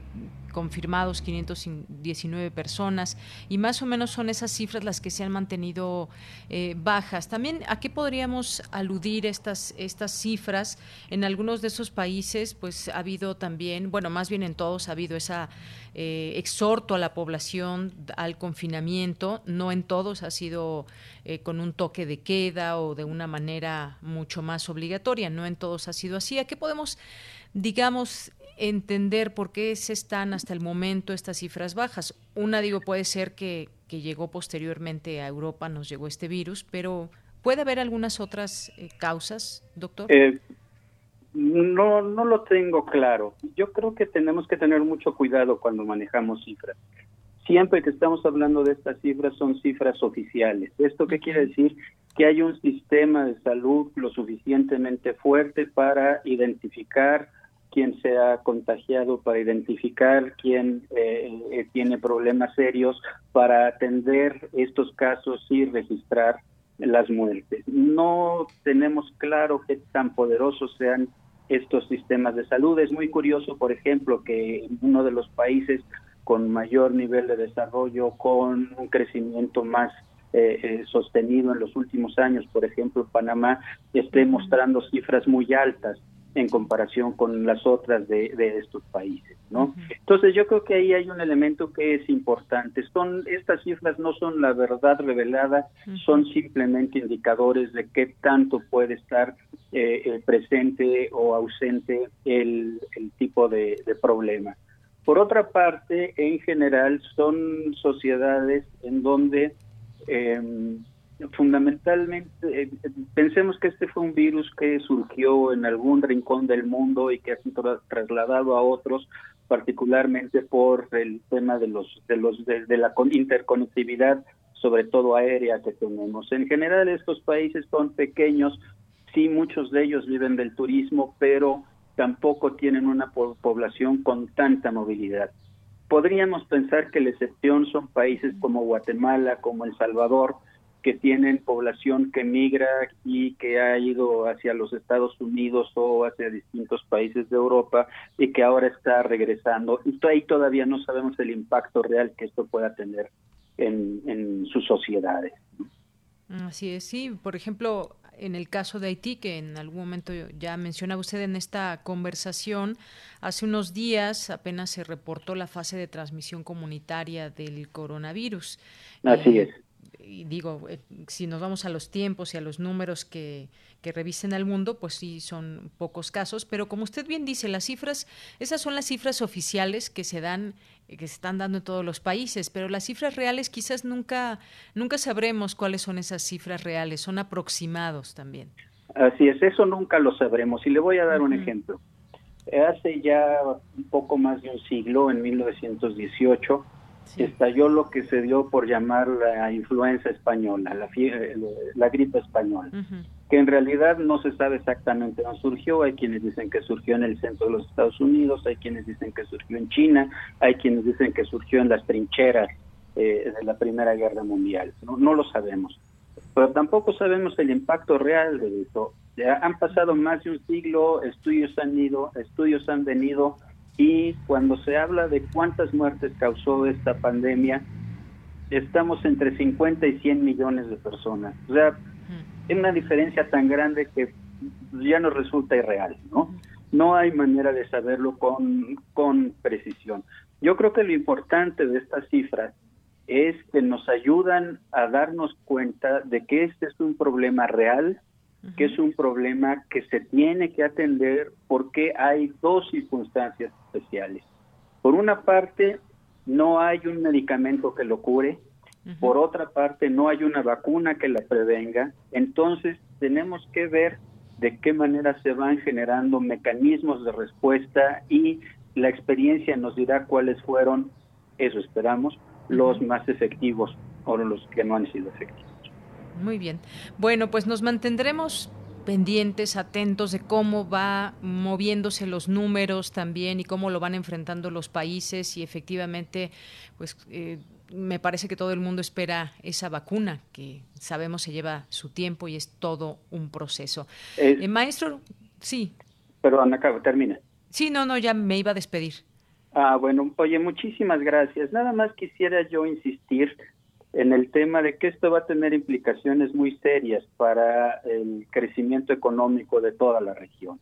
confirmados 519 personas y más o menos son esas cifras las que se han mantenido eh, bajas. También a qué podríamos aludir estas estas cifras en algunos de esos países pues ha habido también bueno más bien en todos ha habido esa eh, exhorto a la población al confinamiento. No en todos ha sido eh, con un toque de queda o de una manera mucho más obligatoria. No en todos ha sido así. A qué podemos digamos entender por qué se están hasta el momento estas cifras bajas. Una, digo, puede ser que, que llegó posteriormente a Europa, nos llegó este virus, pero ¿puede haber algunas otras eh, causas, doctor? Eh, no, no lo tengo claro. Yo creo que tenemos que tener mucho cuidado cuando manejamos cifras. Siempre que estamos hablando de estas cifras son cifras oficiales. ¿Esto qué quiere decir? Que hay un sistema de salud lo suficientemente fuerte para identificar quién se ha contagiado, para identificar quién eh, eh, tiene problemas serios, para atender estos casos y registrar las muertes. No tenemos claro qué tan poderosos sean estos sistemas de salud. Es muy curioso, por ejemplo, que uno de los países con mayor nivel de desarrollo, con un crecimiento más eh, sostenido en los últimos años, por ejemplo, Panamá, esté mostrando cifras muy altas en comparación con las otras de, estos países, ¿no? Entonces yo creo que ahí hay un elemento que es importante. Son estas cifras no son la verdad revelada, son simplemente indicadores de qué tanto puede estar eh, presente o ausente el, tipo de, de problema. Por otra parte, en general son sociedades en donde eh, fundamentalmente, eh, pensemos que este fue un virus que surgió en algún rincón del mundo y que ha sido trasladado a otros, particularmente por el tema de los de los de, la interconectividad, sobre todo aérea que tenemos. En general, estos países son pequeños, sí, muchos de ellos viven del turismo, pero tampoco tienen una población con tanta movilidad. Podríamos pensar que la excepción son países como Guatemala, como El Salvador, que tienen población que migra y que ha ido hacia los Estados Unidos o hacia distintos países de Europa y que ahora está regresando. Y ahí todavía no sabemos el impacto real que esto pueda tener en, en sus sociedades. Así es, sí. Por ejemplo, en el caso de Haití, que en algún momento ya mencionaba usted en esta conversación, hace unos días apenas se reportó la fase de transmisión comunitaria del coronavirus. Así es y digo, eh, si nos vamos a los tiempos y a los números que, que revisen al mundo, pues sí son pocos casos, pero como usted bien dice, las cifras, esas son las cifras oficiales que se dan, eh, que se están dando en todos los países, pero las cifras reales quizás nunca, nunca sabremos cuáles son esas cifras reales, son aproximados también. Así es, eso nunca lo sabremos. Y le voy a dar un ejemplo. Hace ya un poco más de un siglo, en 1918, estalló lo que se dio por llamar la influenza española, la, la gripe española, que en realidad no se sabe exactamente dónde surgió. Hay quienes dicen que surgió en el centro de los Estados Unidos, hay quienes dicen que surgió en China, hay quienes dicen que surgió en las trincheras eh, de la Primera Guerra Mundial. ¿no? no lo sabemos. Pero tampoco sabemos el impacto real de esto. Ya han pasado más de un siglo, estudios han ido, estudios han venido, y cuando se habla de cuántas muertes causó esta pandemia, estamos entre 50 y 100 millones de personas. O sea, es una diferencia tan grande que ya nos resulta irreal, ¿no? No hay manera de saberlo con, con precisión. Yo creo que lo importante de estas cifras es que nos ayudan a darnos cuenta de que este es un problema real, que es un problema que se tiene que atender porque hay dos circunstancias especiales. Por una parte, no hay un medicamento que lo cure, por otra parte, no hay una vacuna que la prevenga, entonces tenemos que ver de qué manera se van generando mecanismos de respuesta y la experiencia nos dirá cuáles fueron, eso esperamos, los más efectivos o los que no han sido efectivos. Muy bien. Bueno, pues nos mantendremos pendientes, atentos de cómo va moviéndose los números también y cómo lo van enfrentando los países y efectivamente, pues eh, me parece que todo el mundo espera esa vacuna, que sabemos se lleva su tiempo y es todo un proceso. Eh, maestro, sí. Perdón, acabo, termina. Sí, no, no, ya me iba a despedir. Ah, bueno, oye, muchísimas gracias. Nada más quisiera yo insistir en el tema de que esto va a tener implicaciones muy serias para el crecimiento económico de toda la región.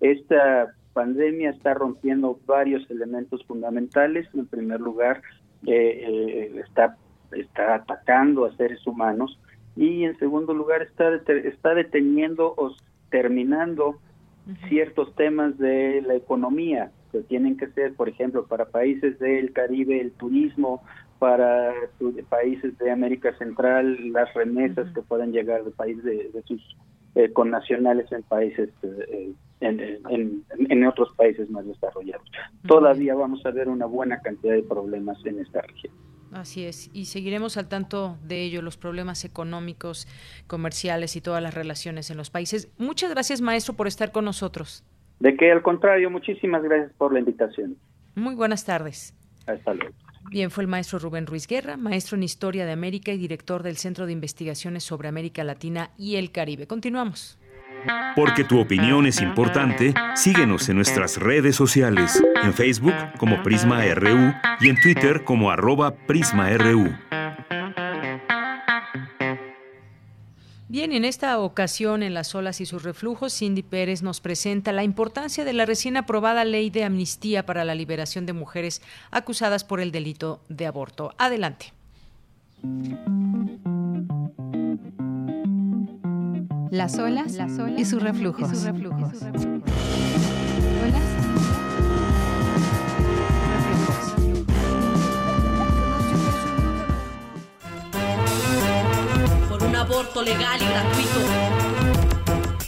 Esta pandemia está rompiendo varios elementos fundamentales. En primer lugar, eh, está, está atacando a seres humanos y en segundo lugar está, está deteniendo o terminando ciertos temas de la economía que tienen que ser, por ejemplo, para países del Caribe, el turismo, para países de América Central, las remesas que puedan llegar de países de, sus eh, connacionales en países eh, en, en, otros países más desarrollados. Todavía vamos a ver una buena cantidad de problemas en esta región. Así es, y seguiremos al tanto de ello, los problemas económicos, comerciales y todas las relaciones en los países. Muchas gracias, maestro, por estar con nosotros. De que al contrario, muchísimas gracias por la invitación. Muy buenas tardes. Hasta luego. Bien, fue el maestro Rubén Ruiz Guerra, maestro en Historia de América y director del Centro de Investigaciones sobre América Latina y el Caribe. Continuamos. Porque tu opinión es importante, síguenos en nuestras redes sociales, en Facebook como Prisma RU y en Twitter como arroba PrismaRU. Bien, en esta ocasión en Las olas y sus reflujos, Cindy Pérez nos presenta la importancia de la recién aprobada ley de amnistía para la liberación de mujeres acusadas por el delito de aborto. Adelante. Las olas, y sus reflujos. Por un aborto legal y gratuito.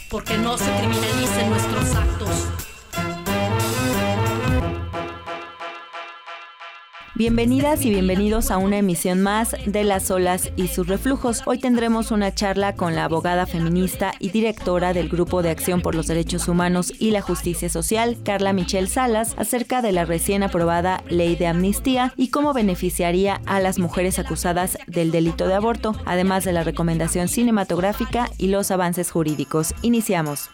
Porque no se criminalicen nuestros actos Bienvenidas y bienvenidos a una emisión más de Las olas y sus reflujos. Hoy tendremos una charla con la abogada feminista y directora del Grupo de Acción por los Derechos Humanos y la Justicia Social, Carla Michelle Salas, acerca de la recién aprobada ley de amnistía y cómo beneficiaría a las mujeres acusadas del delito de aborto, además de la recomendación cinematográfica y los avances jurídicos. Iniciamos.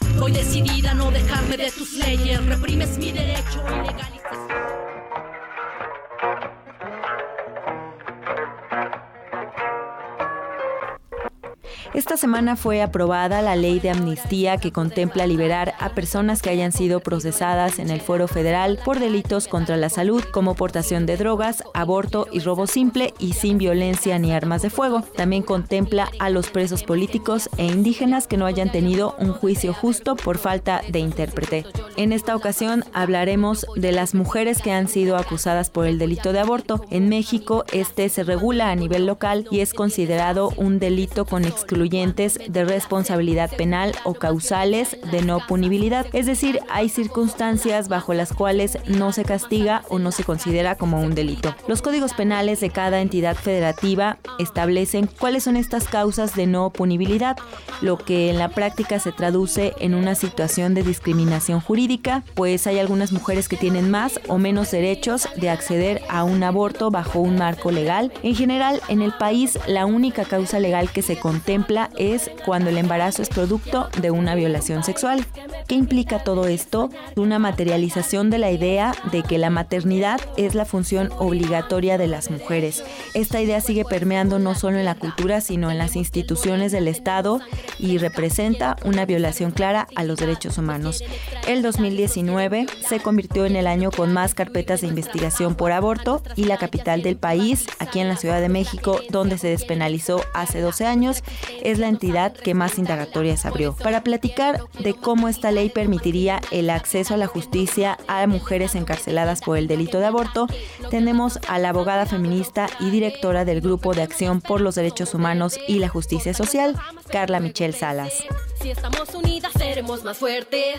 Estoy decidida a no dejarme de tus leyes, reprimes mi derecho Esta semana fue aprobada la ley de amnistía que contempla liberar a personas que hayan sido procesadas en el fuero federal por delitos contra la salud como portación de drogas, aborto y robo simple y sin violencia ni armas de fuego. También contempla a los presos políticos e indígenas que no hayan tenido un juicio justo por falta de intérprete. En esta ocasión hablaremos de las mujeres que han sido acusadas por el delito de aborto. En México este se regula a nivel local y es considerado un delito con excluyentes de responsabilidad penal o causales de no punibilidad, es decir, hay circunstancias bajo las cuales no se castiga o no se considera como un delito. Los códigos penales de cada entidad federativa establecen cuáles son estas causas de no punibilidad, lo que en la práctica se traduce en una situación de discriminación jurídica, pues hay algunas mujeres que tienen más o menos derechos de acceder a un aborto bajo un marco legal. En general, en el país la única causa legal que se contempla es cuando el embarazo es producto de una violación sexual. ¿Qué implica todo esto? Una materialización de la idea de que la maternidad es la función obligatoria de las mujeres. Esta idea sigue permeando no solo en la cultura, sino en las instituciones del Estado y representa una violación clara a los derechos humanos. 2019 se convirtió en el año con más carpetas de investigación por aborto y la capital del país, aquí en la Ciudad de México, donde se despenalizó hace 12 años, es la entidad que más indagatorias abrió. Para platicar de cómo esta ley permitiría el acceso a la justicia a mujeres encarceladas por el delito de aborto, tenemos a la abogada feminista y directora del Grupo de Acción por los Derechos Humanos y la Justicia Social, Carla Michelle Salas. Si estamos unidas seremos más fuertes.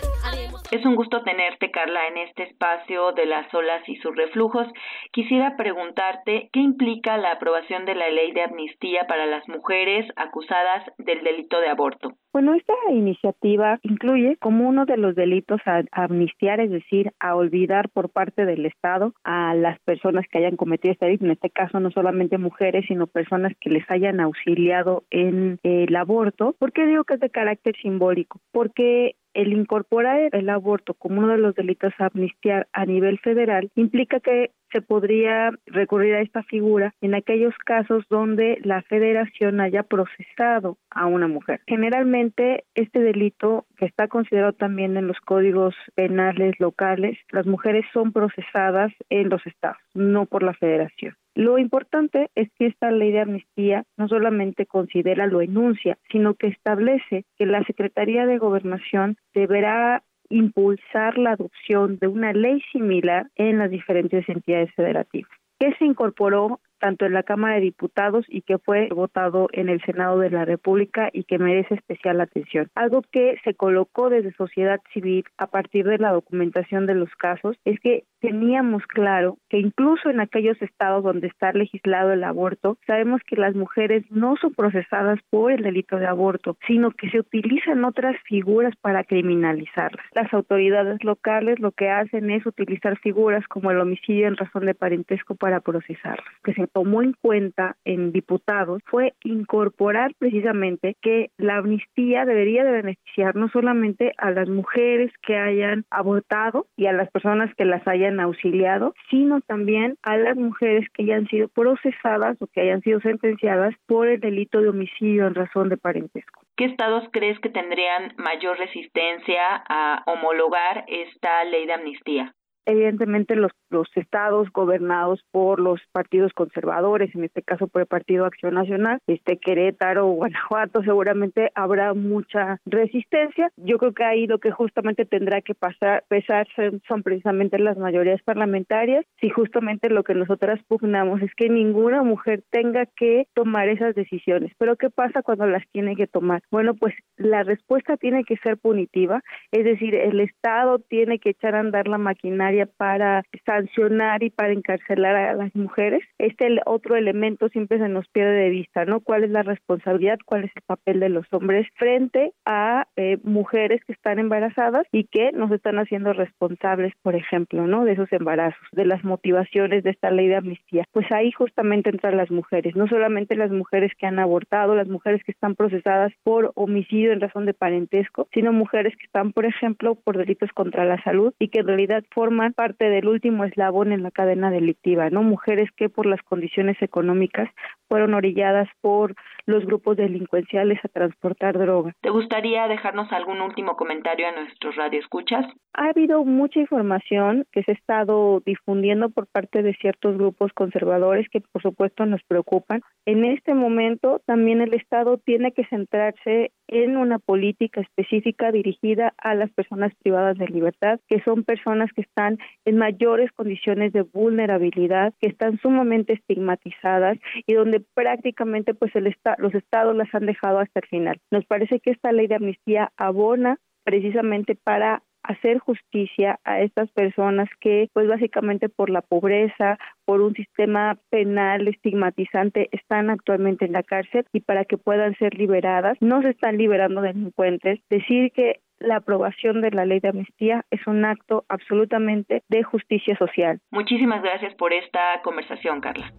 Es un gusto tenerte, Carla, en este espacio de las olas y sus reflujos. Quisiera preguntarte qué implica la aprobación de la ley de amnistía para las mujeres acusadas del delito de aborto. Bueno, esta iniciativa incluye como uno de los delitos a amnistiar, es decir, a olvidar por parte del Estado a las personas que hayan cometido este delito, en este caso no solamente mujeres, sino personas que les hayan auxiliado en el aborto. ¿Por qué digo que es de carácter simbólico? Porque el incorporar el aborto como uno de los delitos a amnistiar a nivel federal implica que se podría recurrir a esta figura en aquellos casos donde la federación haya procesado a una mujer. Generalmente este delito que está considerado también en los códigos penales locales, las mujeres son procesadas en los estados, no por la federación. Lo importante es que esta ley de amnistía no solamente considera, lo enuncia, sino que establece que la Secretaría de Gobernación deberá impulsar la adopción de una ley similar en las diferentes entidades federativas. ¿Qué se incorporó tanto en la Cámara de Diputados y que fue votado en el Senado de la República y que merece especial atención. Algo que se colocó desde sociedad civil a partir de la documentación de los casos es que teníamos claro que incluso en aquellos estados donde está legislado el aborto, sabemos que las mujeres no son procesadas por el delito de aborto, sino que se utilizan otras figuras para criminalizarlas. Las autoridades locales lo que hacen es utilizar figuras como el homicidio en razón de parentesco para procesarlas. Que se tomó en cuenta en diputados fue incorporar precisamente que la amnistía debería de beneficiar no solamente a las mujeres que hayan abortado y a las personas que las hayan auxiliado, sino también a las mujeres que hayan sido procesadas o que hayan sido sentenciadas por el delito de homicidio en razón de parentesco. ¿Qué estados crees que tendrían mayor resistencia a homologar esta ley de amnistía? Evidentemente los, los estados gobernados por los partidos conservadores, en este caso por el Partido Acción Nacional, este Querétaro, [laughs] Guanajuato, seguramente habrá mucha resistencia. Yo creo que ahí lo que justamente tendrá que pasar, pesar son precisamente las mayorías parlamentarias, si justamente lo que nosotras pugnamos es que ninguna mujer tenga que tomar esas decisiones. Pero ¿qué pasa cuando las tiene que tomar? Bueno, pues la respuesta tiene que ser punitiva, es decir, el Estado tiene que echar a andar la maquinaria para sancionar y para encarcelar a las mujeres. Este otro elemento siempre se nos pierde de vista, ¿no? ¿Cuál es la responsabilidad, cuál es el papel de los hombres frente a eh, mujeres que están embarazadas y que nos están haciendo responsables, por ejemplo, ¿no? De esos embarazos, de las motivaciones de esta ley de amnistía. Pues ahí justamente entran las mujeres, no solamente las mujeres que han abortado, las mujeres que están procesadas por homicidio en razón de parentesco, sino mujeres que están, por ejemplo, por delitos contra la salud y que en realidad forman parte del último eslabón en la cadena delictiva, ¿no? Mujeres que por las condiciones económicas fueron orilladas por los grupos delincuenciales a transportar droga. ¿Te gustaría dejarnos algún último comentario a nuestros radioescuchas? Ha habido mucha información que se ha estado difundiendo por parte de ciertos grupos conservadores que por supuesto nos preocupan. En este momento también el Estado tiene que centrarse en una política específica dirigida a las personas privadas de libertad, que son personas que están en mayores condiciones de vulnerabilidad, que están sumamente estigmatizadas y donde prácticamente pues el los estados las han dejado hasta el final. Nos parece que esta ley de amnistía abona precisamente para hacer justicia a estas personas que pues básicamente por la pobreza, por un sistema penal estigmatizante están actualmente en la cárcel y para que puedan ser liberadas, no se están liberando delincuentes, decir que la aprobación de la ley de amnistía es un acto absolutamente de justicia social. Muchísimas gracias por esta conversación, Carla.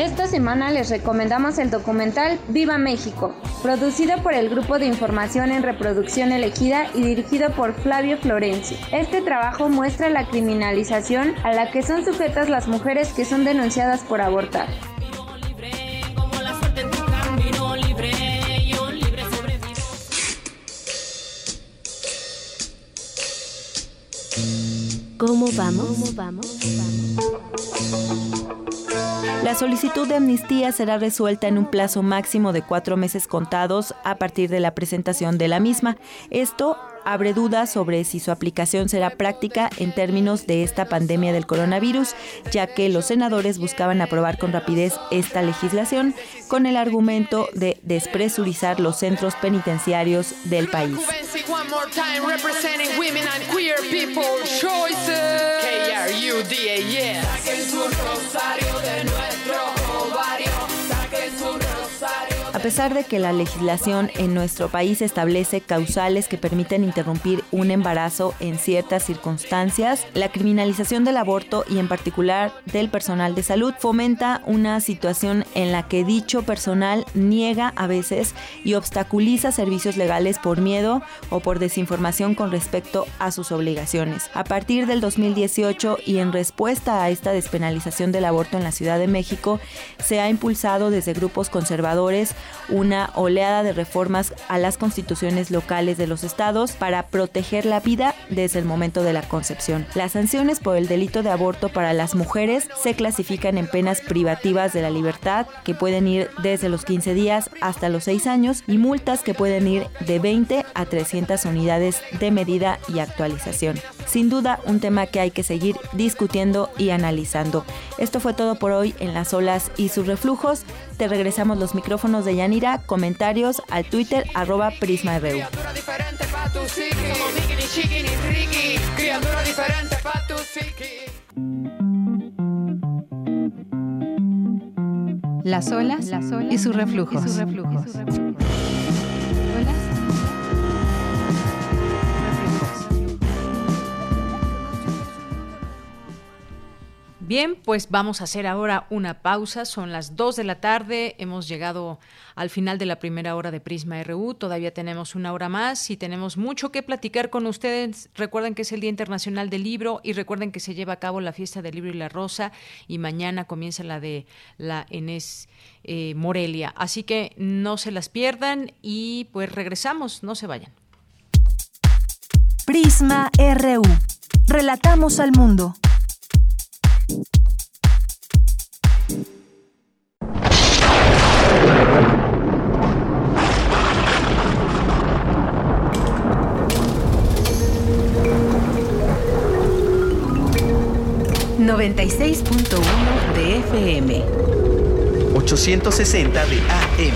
Esta semana les recomendamos el documental Viva México, producido por el Grupo de Información en Reproducción Elegida y dirigido por Flavio Florenzi. Este trabajo muestra la criminalización a la que son sujetas las mujeres que son denunciadas por abortar. ¿Cómo vamos? La solicitud de amnistía será resuelta en un plazo máximo de cuatro meses contados a partir de la presentación de la misma. Esto abre dudas sobre si su aplicación será práctica en términos de esta pandemia del coronavirus, ya que los senadores buscaban aprobar con rapidez esta legislación con el argumento de despresurizar los centros penitenciarios del país. A pesar de que la legislación en nuestro país establece causales que permiten interrumpir un embarazo en ciertas circunstancias, la criminalización del aborto y en particular del personal de salud fomenta una situación en la que dicho personal niega a veces y obstaculiza servicios legales por miedo o por desinformación con respecto a sus obligaciones. A partir del 2018 y en respuesta a esta despenalización del aborto en la Ciudad de México, se ha impulsado desde grupos conservadores una oleada de reformas a las constituciones locales de los estados para proteger la vida desde el momento de la concepción. Las sanciones por el delito de aborto para las mujeres se clasifican en penas privativas de la libertad que pueden ir desde los 15 días hasta los 6 años y multas que pueden ir de 20 a 300 unidades de medida y actualización. Sin duda, un tema que hay que seguir discutiendo y analizando. Esto fue todo por hoy en Las Olas y sus reflujos. Te regresamos los micrófonos de Yanira, comentarios al Twitter arroba PrismaRU. Las olas, Las olas y sus reflujos. Y sus reflujos. Bien, pues vamos a hacer ahora una pausa. Son las 2 de la tarde. Hemos llegado al final de la primera hora de Prisma RU. Todavía tenemos una hora más y tenemos mucho que platicar con ustedes. Recuerden que es el Día Internacional del Libro y recuerden que se lleva a cabo la fiesta del libro y la rosa y mañana comienza la de la Enes eh, Morelia. Así que no se las pierdan y pues regresamos. No se vayan. Prisma RU. Relatamos al mundo. 96.1 de FM. 860 de AM.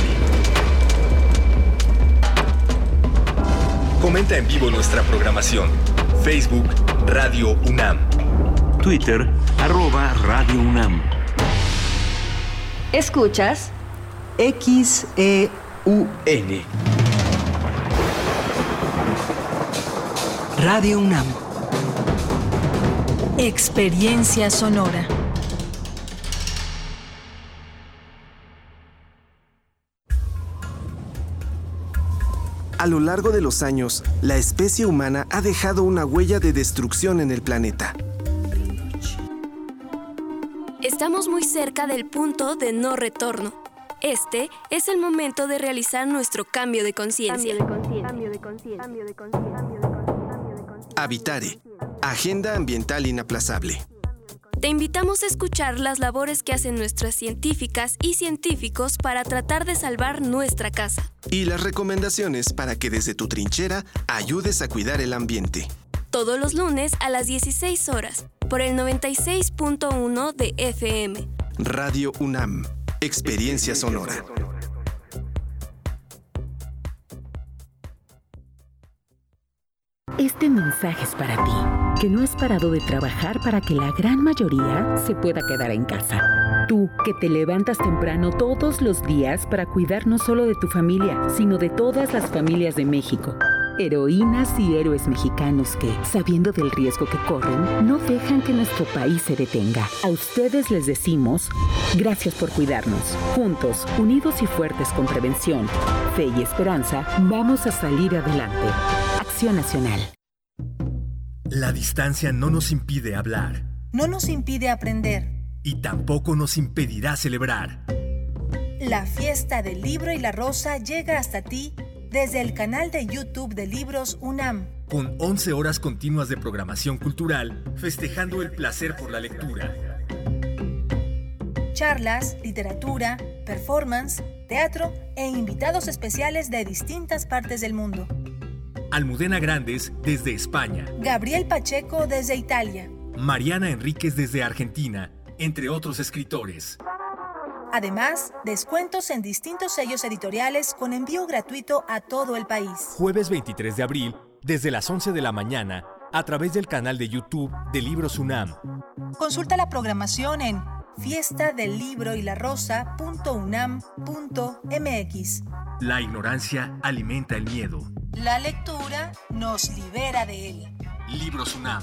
Comenta en vivo nuestra programación. Facebook Radio UNAM. Twitter arroba Radio UNAM. Escuchas XEUN. Radio UNAM. Experiencia sonora. A lo largo de los años, la especie humana ha dejado una huella de destrucción en el planeta. Estamos muy cerca del punto de no retorno. Este es el momento de realizar nuestro cambio de conciencia. Habitare, Agenda Ambiental Inaplazable. Te invitamos a escuchar las labores que hacen nuestras científicas y científicos para tratar de salvar nuestra casa. Y las recomendaciones para que desde tu trinchera ayudes a cuidar el ambiente. Todos los lunes a las 16 horas, por el 96.1 de FM. Radio UNAM, Experiencia Sonora. Este mensaje es para ti, que no has parado de trabajar para que la gran mayoría se pueda quedar en casa. Tú, que te levantas temprano todos los días para cuidar no solo de tu familia, sino de todas las familias de México. Heroínas y héroes mexicanos que, sabiendo del riesgo que corren, no dejan que nuestro país se detenga. A ustedes les decimos, gracias por cuidarnos. Juntos, unidos y fuertes con prevención, fe y esperanza, vamos a salir adelante. Acción Nacional. La distancia no nos impide hablar. No nos impide aprender. Y tampoco nos impedirá celebrar. La fiesta del libro y la rosa llega hasta ti desde el canal de YouTube de Libros UNAM. Con 11 horas continuas de programación cultural, festejando el placer por la lectura. Charlas, literatura, performance, teatro e invitados especiales de distintas partes del mundo. Almudena Grandes desde España. Gabriel Pacheco desde Italia. Mariana Enríquez desde Argentina, entre otros escritores. Además, descuentos en distintos sellos editoriales con envío gratuito a todo el país. Jueves 23 de abril, desde las 11 de la mañana, a través del canal de YouTube de Libros UNAM. Consulta la programación en fiesta del libro y la rosa.unam.mx. La ignorancia alimenta el miedo. La lectura nos libera de él. Libros UNAM.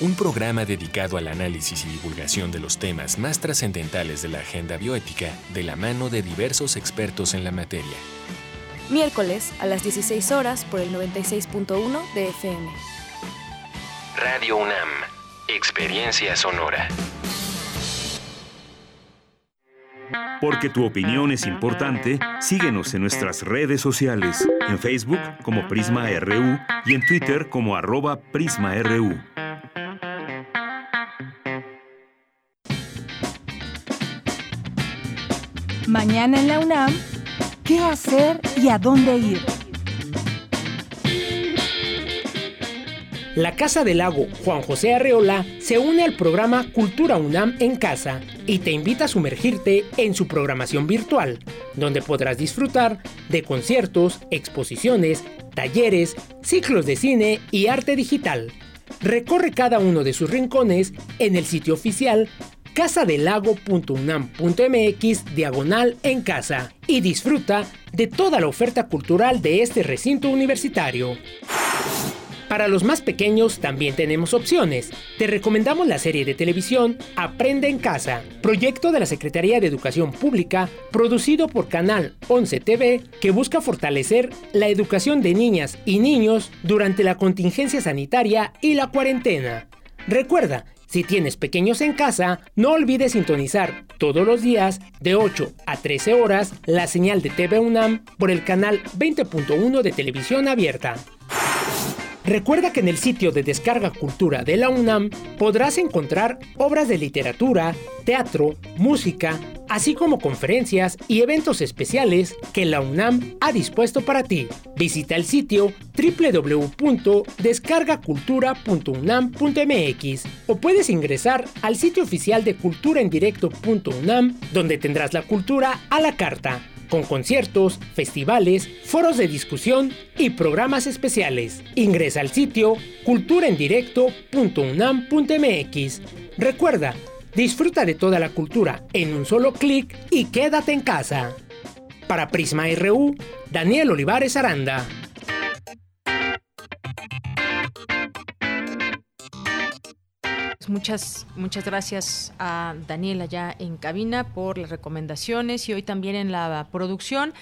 Un programa dedicado al análisis y divulgación de los temas más trascendentales de la agenda bioética de la mano de diversos expertos en la materia. Miércoles a las 16 horas por el 96.1 de FM. Radio UNAM. Experiencia sonora. Porque tu opinión es importante, síguenos en nuestras redes sociales, en Facebook como Prisma RU y en Twitter como arroba PrismaRU. Mañana en la UNAM, ¿qué hacer y a dónde ir? La Casa del Lago Juan José Arreola se une al programa Cultura UNAM en Casa y te invita a sumergirte en su programación virtual, donde podrás disfrutar de conciertos, exposiciones, talleres, ciclos de cine y arte digital. Recorre cada uno de sus rincones en el sitio oficial casadelago.unam.mx diagonal en casa y disfruta de toda la oferta cultural de este recinto universitario. Para los más pequeños también tenemos opciones. Te recomendamos la serie de televisión Aprende en Casa, proyecto de la Secretaría de Educación Pública, producido por Canal 11 TV, que busca fortalecer la educación de niñas y niños durante la contingencia sanitaria y la cuarentena. Recuerda, si tienes pequeños en casa, no olvides sintonizar todos los días de 8 a 13 horas la señal de TV UNAM por el canal 20.1 de televisión abierta. Recuerda que en el sitio de descarga cultura de la UNAM podrás encontrar obras de literatura, teatro, música, así como conferencias y eventos especiales que la UNAM ha dispuesto para ti. Visita el sitio www.descargacultura.unam.mx o puedes ingresar al sitio oficial de culturaendirecto.unam donde tendrás la cultura a la carta con conciertos, festivales, foros de discusión y programas especiales. Ingresa al sitio culturaendirecto.unam.mx. Recuerda, disfruta de toda la cultura en un solo clic y quédate en casa. Para Prisma RU, Daniel Olivares Aranda. Muchas, muchas gracias a Daniela ya en cabina por las recomendaciones y hoy también en la producción.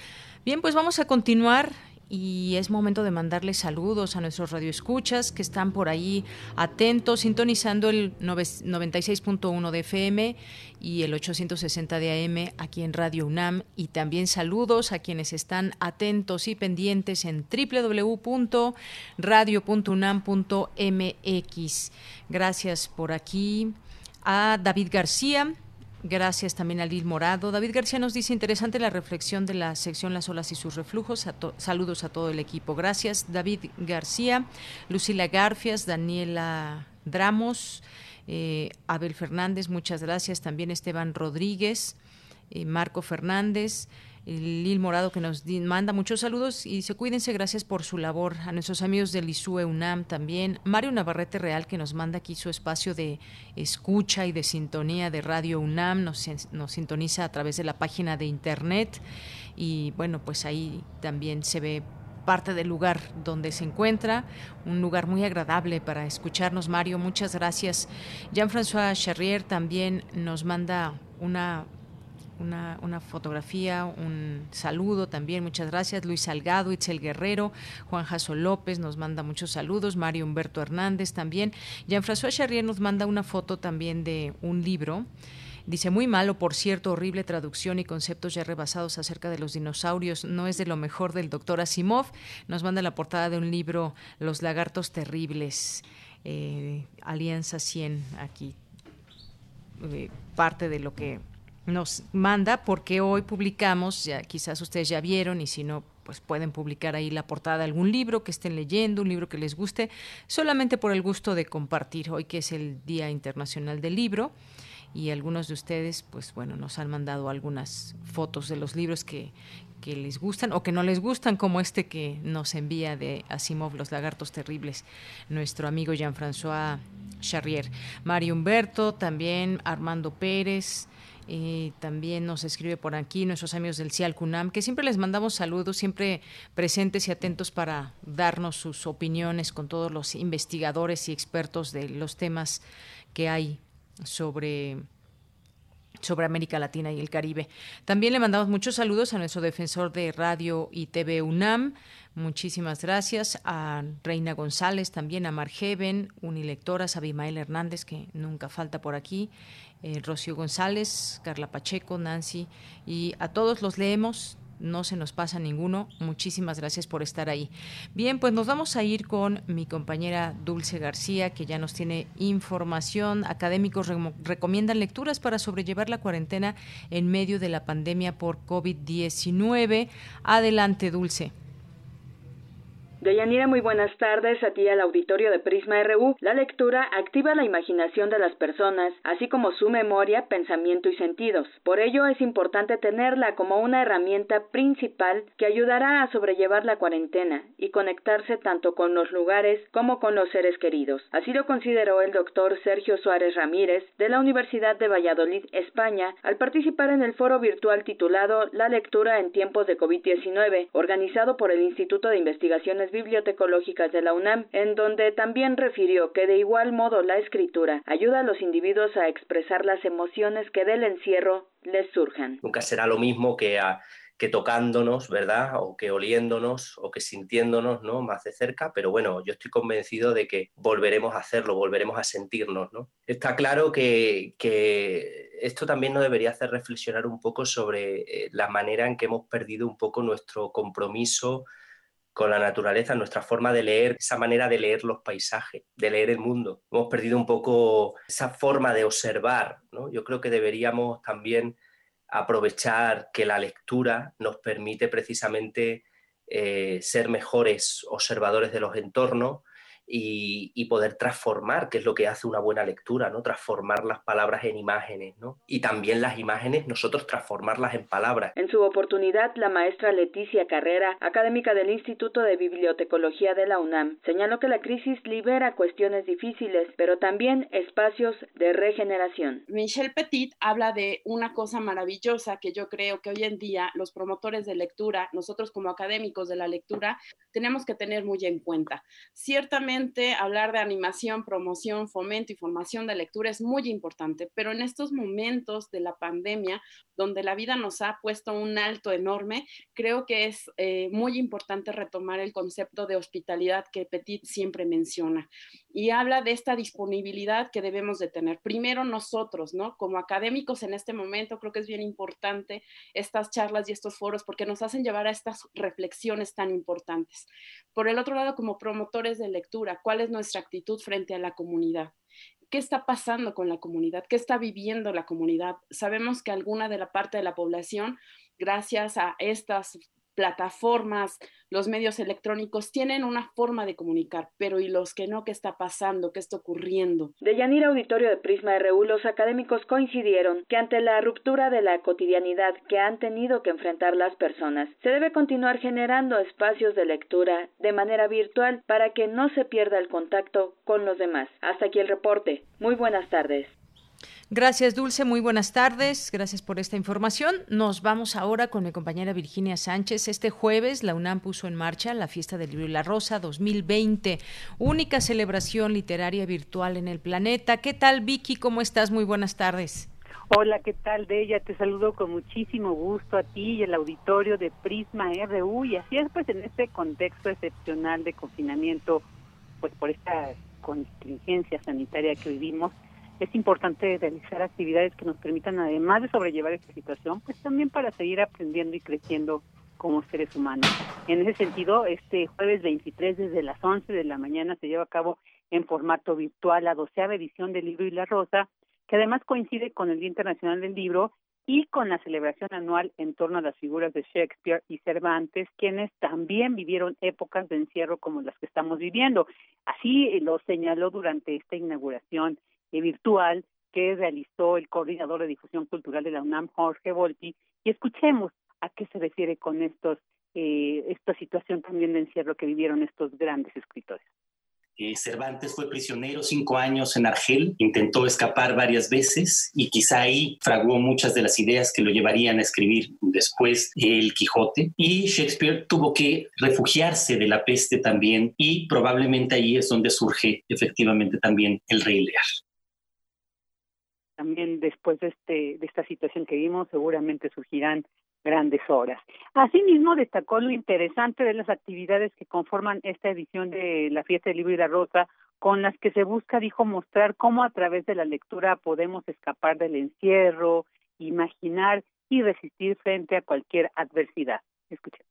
Bien, pues vamos a continuar y es momento de mandarles saludos a nuestros radioescuchas que están por ahí atentos, sintonizando el 96.1 de FM y el 860 de AM aquí en Radio UNAM y también saludos a quienes están atentos y pendientes en www.radio.unam.mx. Gracias por aquí a David García, Gracias también a Lil Morado. David García nos dice interesante la reflexión de la sección Las olas y sus reflujos. saludos a todo el equipo. Gracias, David García, Lucila Garfias, Daniela Dramos, eh, Abel Fernández, muchas gracias. También Esteban Rodríguez, eh, Marco Fernández. Lil Morado que nos manda muchos saludos y se cuídense, gracias por su labor. A nuestros amigos del ISUE UNAM también. Mario Navarrete Real que nos manda aquí su espacio de escucha y de sintonía de Radio UNAM, nos, nos sintoniza a través de la página de internet y bueno, pues ahí también se ve parte del lugar donde se encuentra, un lugar muy agradable para escucharnos. Mario, muchas gracias. Jean-François Charrier también nos manda una una, una, fotografía, un saludo también, muchas gracias. Luis Salgado, Itzel Guerrero, Juan Jaso López nos manda muchos saludos, Mario Humberto Hernández también. Jean-François Charrier nos manda una foto también de un libro. Dice, muy malo, por cierto, horrible traducción y conceptos ya rebasados acerca de los dinosaurios. No es de lo mejor del doctor Asimov. Nos manda la portada de un libro, Los lagartos terribles. Eh, Alianza 100, aquí. Eh, parte de lo que nos manda porque hoy publicamos, ya quizás ustedes ya vieron y si no, pues pueden publicar ahí la portada de algún libro que estén leyendo, un libro que les guste, solamente por el gusto de compartir, hoy que es el Día Internacional del Libro y algunos de ustedes, pues bueno, nos han mandado algunas fotos de los libros que, que les gustan o que no les gustan, como este que nos envía de Asimov, Los Lagartos Terribles, nuestro amigo Jean-François Charrier. Mario Humberto, también Armando Pérez, eh, también nos escribe por aquí nuestros amigos del CIAL CUNAM, que siempre les mandamos saludos, siempre presentes y atentos para darnos sus opiniones con todos los investigadores y expertos de los temas que hay sobre sobre América Latina y el Caribe. También le mandamos muchos saludos a nuestro defensor de radio y TV UNAM. Muchísimas gracias a Reina González, también a Margeven, unilectoras, a Hernández, que nunca falta por aquí, eh, Rocío González, Carla Pacheco, Nancy, y a todos los leemos, no se nos pasa ninguno. Muchísimas gracias por estar ahí. Bien, pues nos vamos a ir con mi compañera Dulce García, que ya nos tiene información. Académicos recomiendan lecturas para sobrellevar la cuarentena en medio de la pandemia por COVID-19. Adelante, Dulce. Deyanira, muy buenas tardes a ti al auditorio de Prisma RU. La lectura activa la imaginación de las personas, así como su memoria, pensamiento y sentidos. Por ello es importante tenerla como una herramienta principal que ayudará a sobrellevar la cuarentena y conectarse tanto con los lugares como con los seres queridos. Así lo consideró el doctor Sergio Suárez Ramírez de la Universidad de Valladolid, España, al participar en el foro virtual titulado La lectura en tiempos de COVID-19, organizado por el Instituto de Investigaciones bibliotecológicas de la UNAM, en donde también refirió que de igual modo la escritura ayuda a los individuos a expresar las emociones que del encierro les surjan. Nunca será lo mismo que tocándonos, ¿verdad? O que oliéndonos o que sintiéndonos, ¿no? Más de cerca, pero bueno, yo estoy convencido de que volveremos a hacerlo, volveremos a sentirnos, ¿no? Está claro que, que esto también nos debería hacer reflexionar un poco sobre eh, la manera en que hemos perdido un poco nuestro compromiso con la naturaleza, nuestra forma de leer, esa manera de leer los paisajes, de leer el mundo. Hemos perdido un poco esa forma de observar. Yo creo que deberíamos también aprovechar que la lectura nos permite precisamente eh, ser mejores observadores de los entornos y, poder transformar, que es lo que hace una buena lectura, ¿no? Transformar las palabras en imágenes, ¿no? Y también las imágenes, nosotros transformarlas en palabras. En su oportunidad, la maestra Leticia Carrera, académica del Instituto de Bibliotecología de la UNAM, señaló que la crisis libera cuestiones difíciles, pero también espacios de regeneración. Michel Petit habla de una cosa maravillosa que yo creo que hoy en día los promotores de lectura, nosotros como académicos de la lectura, tenemos que tener muy en cuenta. Ciertamente Obviamente, hablar de animación, promoción, fomento y formación de lectura es muy importante, pero en estos momentos de la pandemia, donde la vida nos ha puesto un alto enorme, creo que es eh, muy importante retomar el concepto de hospitalidad que Petit siempre menciona y habla de esta disponibilidad que debemos de tener. Primero nosotros, ¿no? Como académicos en este momento, creo que es bien importante estas charlas y estos foros porque nos hacen llevar a estas reflexiones tan importantes. Por el otro lado, como promotores de lectura, ¿cuál es nuestra actitud frente a la comunidad? ¿Qué está pasando con la comunidad? ¿Qué está viviendo la comunidad? Sabemos que alguna de la parte de la población, gracias a estas plataformas, los medios electrónicos tienen una forma de comunicar, pero ¿y los que no? ¿Qué está pasando? ¿Qué está ocurriendo? De Yanir Auditorio de Prisma RU, los académicos coincidieron que ante la ruptura de la cotidianidad que han tenido que enfrentar las personas, se debe continuar generando espacios de lectura de manera virtual para que no se pierda el contacto con los demás. Hasta aquí el reporte. Muy buenas tardes. Gracias, Dulce. Muy buenas tardes. Gracias por esta información. Nos vamos ahora con mi compañera Virginia Sánchez. Este jueves, la UNAM puso en marcha la Fiesta del Libro y la Rosa 2020, única celebración literaria virtual en el planeta. ¿Qué tal, Vicky? ¿Cómo estás? Muy buenas tardes. Hola, ¿qué tal, Bella? Te saludo con muchísimo gusto a ti y el auditorio de Prisma RU. Y así es, pues, en este contexto excepcional de confinamiento, pues, por esta contingencia sanitaria que vivimos, es importante realizar actividades que nos permitan, además de sobrellevar esta situación, pues también para seguir aprendiendo y creciendo como seres humanos. En ese sentido, este jueves 23 desde las 11 de la mañana se lleva a cabo en formato virtual la doceava edición del Libro y la Rosa, que además coincide con el Día Internacional del Libro y con la celebración anual en torno a las figuras de Shakespeare y Cervantes, quienes también vivieron épocas de encierro como las que estamos viviendo. Así lo señaló durante esta inauguración virtual que realizó el coordinador de difusión cultural de la UNAM, Jorge Volpi, y escuchemos a qué se refiere con estos eh, esta situación también de encierro que vivieron estos grandes escritores. Eh, Cervantes fue prisionero cinco años en Argel, intentó escapar varias veces y quizá ahí fraguó muchas de las ideas que lo llevarían a escribir después El Quijote. Y Shakespeare tuvo que refugiarse de la peste también y probablemente ahí es donde surge efectivamente también El Rey Lear también después de, este, de esta situación que vimos, seguramente surgirán grandes horas. Asimismo, destacó lo interesante de las actividades que conforman esta edición de la Fiesta del Libro y la Rosa, con las que se busca, dijo, mostrar cómo a través de la lectura podemos escapar del encierro, imaginar y resistir frente a cualquier adversidad. Escuchen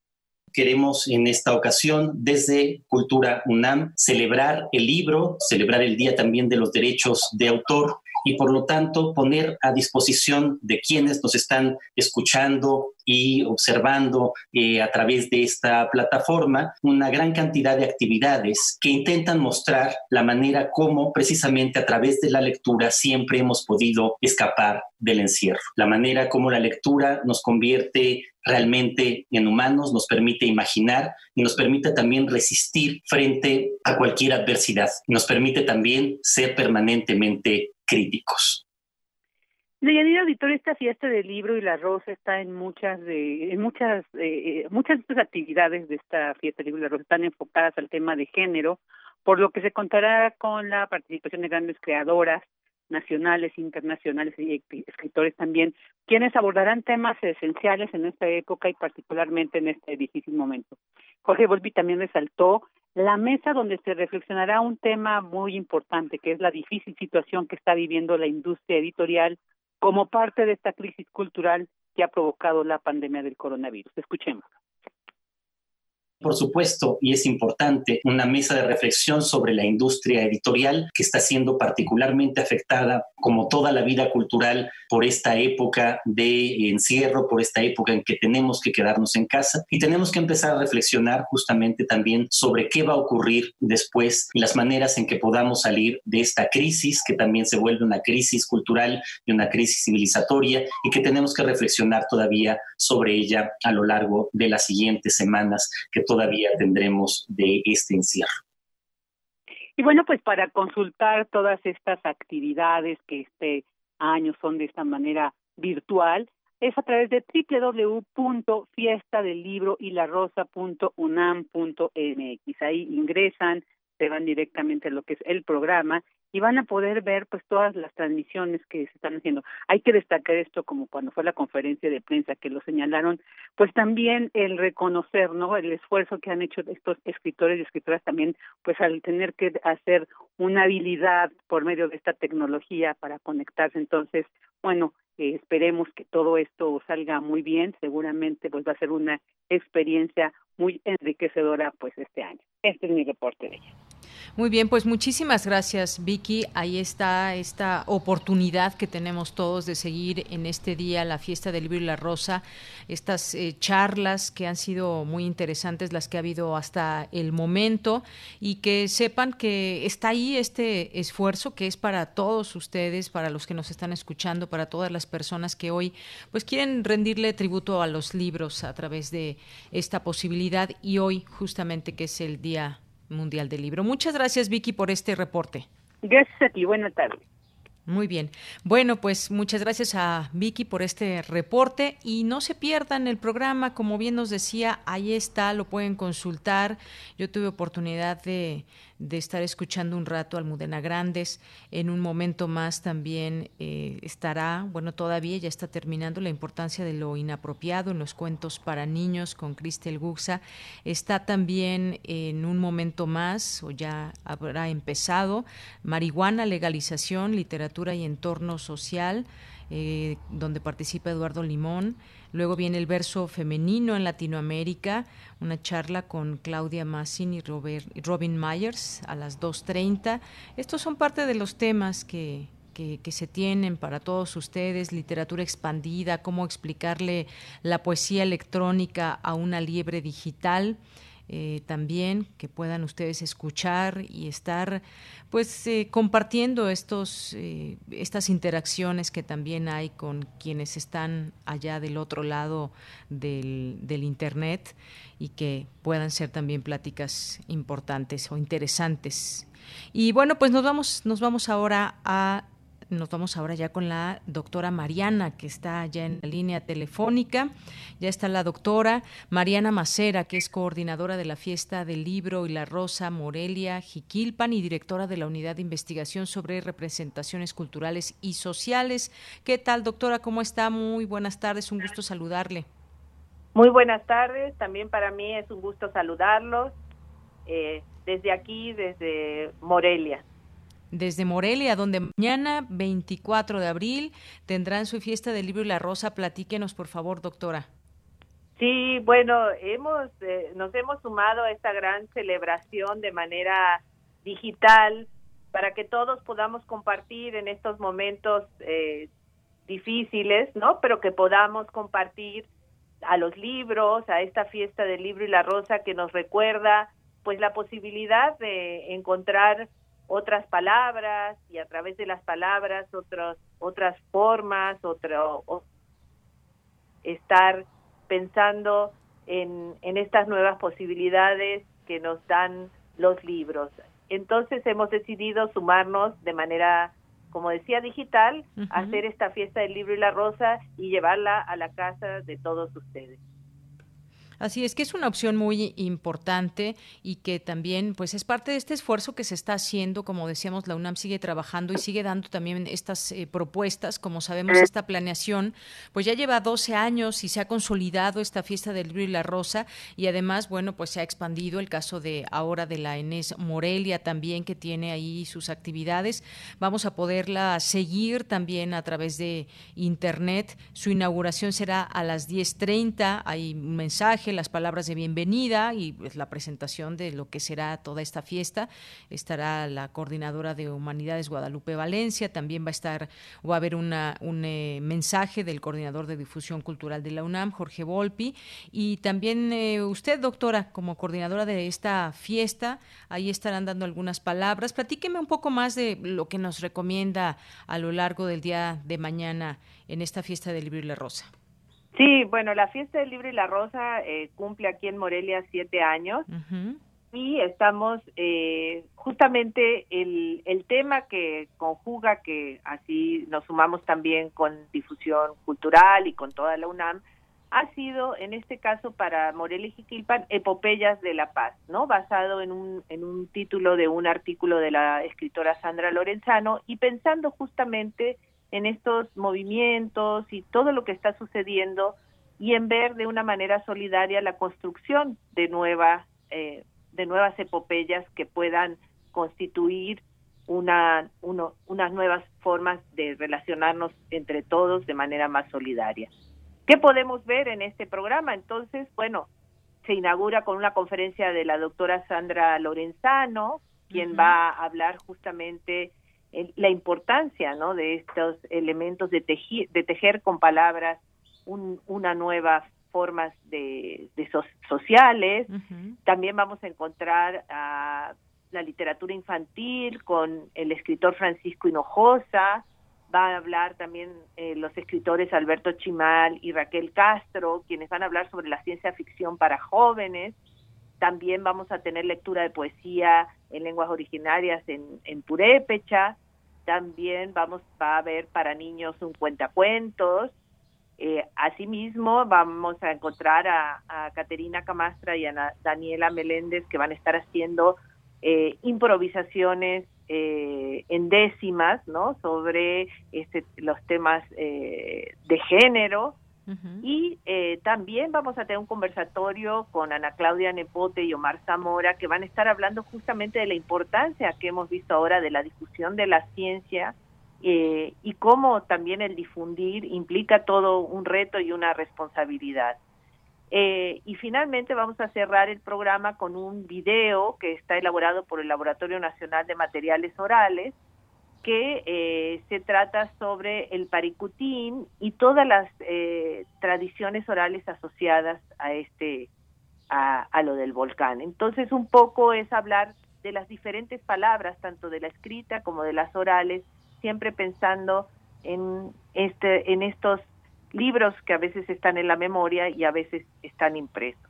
queremos en esta ocasión desde Cultura UNAM celebrar el libro, celebrar el Día también de los Derechos de Autor y por lo tanto poner a disposición de quienes nos están escuchando y observando eh, a través de esta plataforma una gran cantidad de actividades que intentan mostrar la manera como precisamente a través de la lectura siempre hemos podido escapar del encierro, la manera como la lectura nos convierte realmente en humanos, nos permite imaginar y nos permite también resistir frente a cualquier adversidad, nos permite también ser permanentemente críticos. Deyanira Auditorio, esta fiesta del libro y la rosa está en muchas de, en muchas, eh, muchas de estas actividades de esta fiesta del libro y la rosa están enfocadas al tema de género, por lo que se contará con la participación de grandes creadoras nacionales, internacionales y escritores también, quienes abordarán temas esenciales en esta época y particularmente en este difícil momento. Jorge Volpi también resaltó la mesa donde se reflexionará un tema muy importante, que es la difícil situación que está viviendo la industria editorial como parte de esta crisis cultural que ha provocado la pandemia del coronavirus. Escuchemos por supuesto, y es importante, una mesa de reflexión sobre la industria editorial que está siendo particularmente afectada, como toda la vida cultural, por esta época de encierro, por esta época en que tenemos que quedarnos en casa. Y tenemos que empezar a reflexionar justamente también sobre qué va a ocurrir después las maneras en que podamos salir de esta crisis, que también se vuelve una crisis cultural y una crisis civilizatoria y que tenemos que reflexionar todavía sobre ella a lo largo de las siguientes semanas que todavía tendremos de este encierro. Y bueno, pues para consultar todas estas actividades que este año son de esta manera virtual, es a través de www.fiestadelibroylarosa.unam.mx. Ahí ingresan, se van directamente a lo que es el programa y van a poder ver pues todas las transmisiones que se están haciendo. Hay que destacar esto como cuando fue la conferencia de prensa que lo señalaron, pues también el reconocer, ¿no? El esfuerzo que han hecho estos escritores y escritoras también pues al tener que hacer una habilidad por medio de esta tecnología para conectarse. Entonces, bueno, eh, esperemos que todo esto salga muy bien, seguramente pues va a ser una experiencia muy enriquecedora pues este año. Este es mi reporte de ella. Muy bien, pues muchísimas gracias Vicky. Ahí está esta oportunidad que tenemos todos de seguir en este día la fiesta del libro y la rosa, estas eh, charlas que han sido muy interesantes, las que ha habido hasta el momento, y que sepan que está ahí este esfuerzo que es para todos ustedes, para los que nos están escuchando, para todas las personas que hoy pues quieren rendirle tributo a los libros a través de esta posibilidad y hoy justamente que es el día Mundial del Libro. Muchas gracias, Vicky, por este reporte. Gracias a ti. Buenas tardes. Muy bien. Bueno, pues muchas gracias a Vicky por este reporte y no se pierdan el programa, como bien nos decía, ahí está, lo pueden consultar. Yo tuve oportunidad de, de estar escuchando un rato Almudena Grandes. En un momento más también eh, estará, bueno, todavía ya está terminando la importancia de lo inapropiado en los cuentos para niños con Cristel Guxa. Está también en un momento más, o ya habrá empezado, marihuana, legalización, literatura y entorno social. Eh, donde participa Eduardo Limón. Luego viene el verso femenino en Latinoamérica, una charla con Claudia Massin y Robin Myers a las 2.30. Estos son parte de los temas que, que, que, se tienen para todos ustedes, literatura expandida, cómo explicarle la poesía electrónica a una liebre digital. Eh, también que puedan ustedes escuchar y estar pues eh, compartiendo estos eh, estas interacciones que también hay con quienes están allá del otro lado del, del internet y que puedan ser también pláticas importantes o interesantes. Y bueno pues nos vamos nos vamos ahora a nos vamos ahora ya con la doctora Mariana, que está ya en la línea telefónica. Ya está la doctora Mariana Macera, que es coordinadora de la Fiesta del Libro y la Rosa Morelia Jiquilpan y directora de la Unidad de Investigación sobre Representaciones Culturales y Sociales. ¿Qué tal, doctora? ¿Cómo está? Muy buenas tardes, un gusto saludarle. Muy buenas tardes, también para mí es un gusto saludarlos eh, desde aquí, desde Morelia desde Morelia, donde mañana 24 de abril tendrán su fiesta del libro y la rosa. Platíquenos, por favor, doctora. Sí, bueno, hemos eh, nos hemos sumado a esta gran celebración de manera digital para que todos podamos compartir en estos momentos eh, difíciles, ¿no? Pero que podamos compartir a los libros, a esta fiesta del libro y la rosa que nos recuerda pues la posibilidad de encontrar otras palabras y a través de las palabras otros, otras formas, otro, estar pensando en, en estas nuevas posibilidades que nos dan los libros. Entonces hemos decidido sumarnos de manera, como decía, digital, hacer esta fiesta del libro y la rosa y llevarla a la casa de todos ustedes. Así es que es una opción muy importante y que también pues es parte de este esfuerzo que se está haciendo, como decíamos, la UNAM sigue trabajando y sigue dando también estas eh, propuestas, como sabemos esta planeación, pues ya lleva 12 años y se ha consolidado esta fiesta del libro y la rosa y además, bueno, pues se ha expandido el caso de ahora de la Enes Morelia también que tiene ahí sus actividades. Vamos a poderla seguir también a través de internet. Su inauguración será a las 10:30, hay un las palabras de bienvenida y pues, la presentación de lo que será toda esta fiesta. Estará la coordinadora de Humanidades Guadalupe Valencia, también va a estar, va a haber un eh, mensaje del coordinador de difusión cultural de la UNAM, Jorge Volpi, y también eh, usted, doctora, como coordinadora de esta fiesta, ahí estarán dando algunas palabras. Platíqueme un poco más de lo que nos recomienda a lo largo del día de mañana en esta fiesta del libro y la rosa. Sí, bueno, la fiesta del libro y la rosa eh, cumple aquí en Morelia siete años y estamos eh, justamente el, el tema que conjuga, que así nos sumamos también con difusión cultural y con toda la UNAM, ha sido, en este caso para Morelia y Jiquilpan, Epopeyas de la Paz, ¿no? Basado en un, en un título de un artículo de la escritora Sandra Lorenzano y pensando justamente en estos movimientos y todo lo que está sucediendo y en ver de una manera solidaria la construcción de nuevas, eh, de nuevas epopeyas que puedan constituir una, uno, unas nuevas formas de relacionarnos entre todos de manera más solidaria. ¿Qué podemos ver en este programa? Entonces, bueno, se inaugura con una conferencia de la doctora Sandra Lorenzano, quien va a hablar justamente la importancia ¿no? de estos elementos de, de tejer con palabras una nueva formas de, sociales. También vamos a encontrar a la literatura infantil con el escritor Francisco Hinojosa, va a hablar también eh, los escritores Alberto Chimal y Raquel Castro, quienes van a hablar sobre la ciencia ficción para jóvenes. También vamos a tener lectura de poesía en lenguas originarias en, en purépecha. También vamos va a haber para niños un cuentacuentos. Eh, asimismo, vamos a encontrar a, Caterina Camastra y a Daniela Meléndez que van a estar haciendo eh, improvisaciones eh, en décimas, ¿no? Sobre este, los temas eh, de género. Y eh, también vamos a tener un conversatorio con Ana Claudia Nepote y Omar Zamora, que van a estar hablando justamente de la importancia que hemos visto ahora de la difusión de la ciencia y cómo también el difundir implica todo un reto y una responsabilidad. Eh, y finalmente vamos a cerrar el programa con un video que está elaborado por el Laboratorio Nacional de Materiales Orales, que eh, se trata sobre el paricutín y todas las eh, tradiciones orales asociadas a este a, a, lo del volcán. Entonces un poco es hablar de las diferentes palabras, tanto de la escrita como de las orales, siempre pensando en este en estos libros que a veces están en la memoria y a veces están impresos.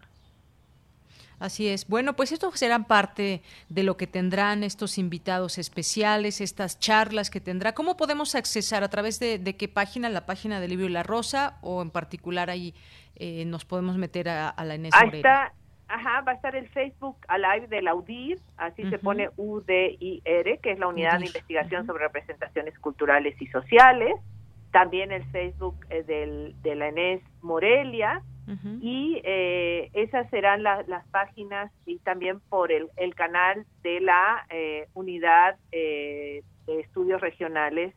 Así es. Bueno, pues esto será parte de lo que tendrán estos invitados especiales, estas charlas que tendrá. ¿Cómo podemos accesar? ¿A través de, qué página? ¿La página del libro y la rosa? ¿O en particular ahí eh, nos podemos meter a, la Inés Ahí está, ajá, va a estar el Facebook Alive del AUDIR, así se pone UDIR, que es la Unidad de Investigación sobre Representaciones Culturales y Sociales también el Facebook eh, del, de la Enes Morelia, y eh, esas serán las páginas y también por el, el canal de la eh, unidad de estudios regionales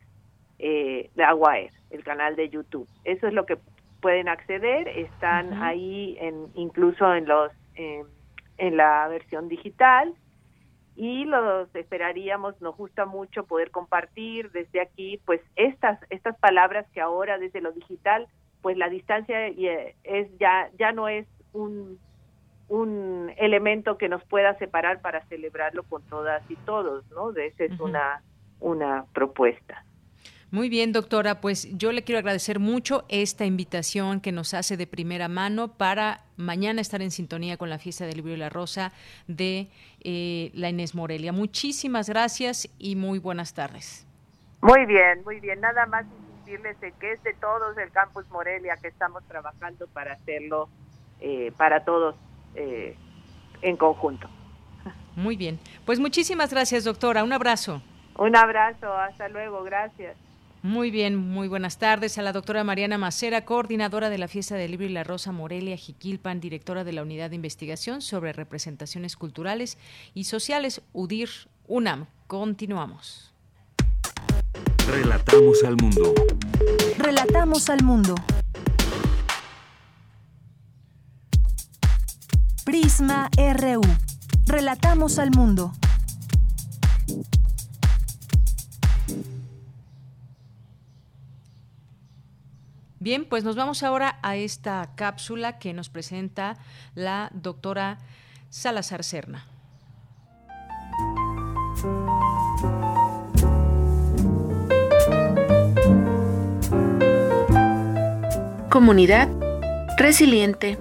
de Aguaer, el canal de YouTube. Eso es lo que pueden acceder, están ahí en, incluso en los en la versión digital. Y los esperaríamos, nos gusta mucho poder compartir desde aquí, pues estas, estas palabras que ahora desde lo digital, pues la distancia eh, es ya, ya no es un, un elemento que nos pueda separar para celebrarlo con todas y todos, ¿no? De esa es una, una propuesta. Muy bien, doctora, pues yo le quiero agradecer mucho esta invitación que nos hace de primera mano para mañana estar en sintonía con la fiesta del libro y la rosa de eh, la Inés Morelia. Muchísimas gracias y muy buenas tardes. Muy bien, muy bien. Nada más insistirles de que es de todos el Campus Morelia que estamos trabajando para hacerlo eh, para todos eh, en conjunto. Muy bien. Pues muchísimas gracias, doctora. Un abrazo. Un abrazo. Hasta luego. Gracias. Muy bien, muy buenas tardes a la doctora Mariana Macera, coordinadora de la Fiesta del Libro y la Rosa Morelia Jiquilpan, directora de la Unidad de Investigación sobre Representaciones Culturales y Sociales, UDIR UNAM. Continuamos. Relatamos al mundo. Relatamos al mundo. Prisma RU. Relatamos al mundo. Bien, pues nos vamos ahora a esta cápsula que nos presenta la doctora Salazar Serna. Comunidad resiliente.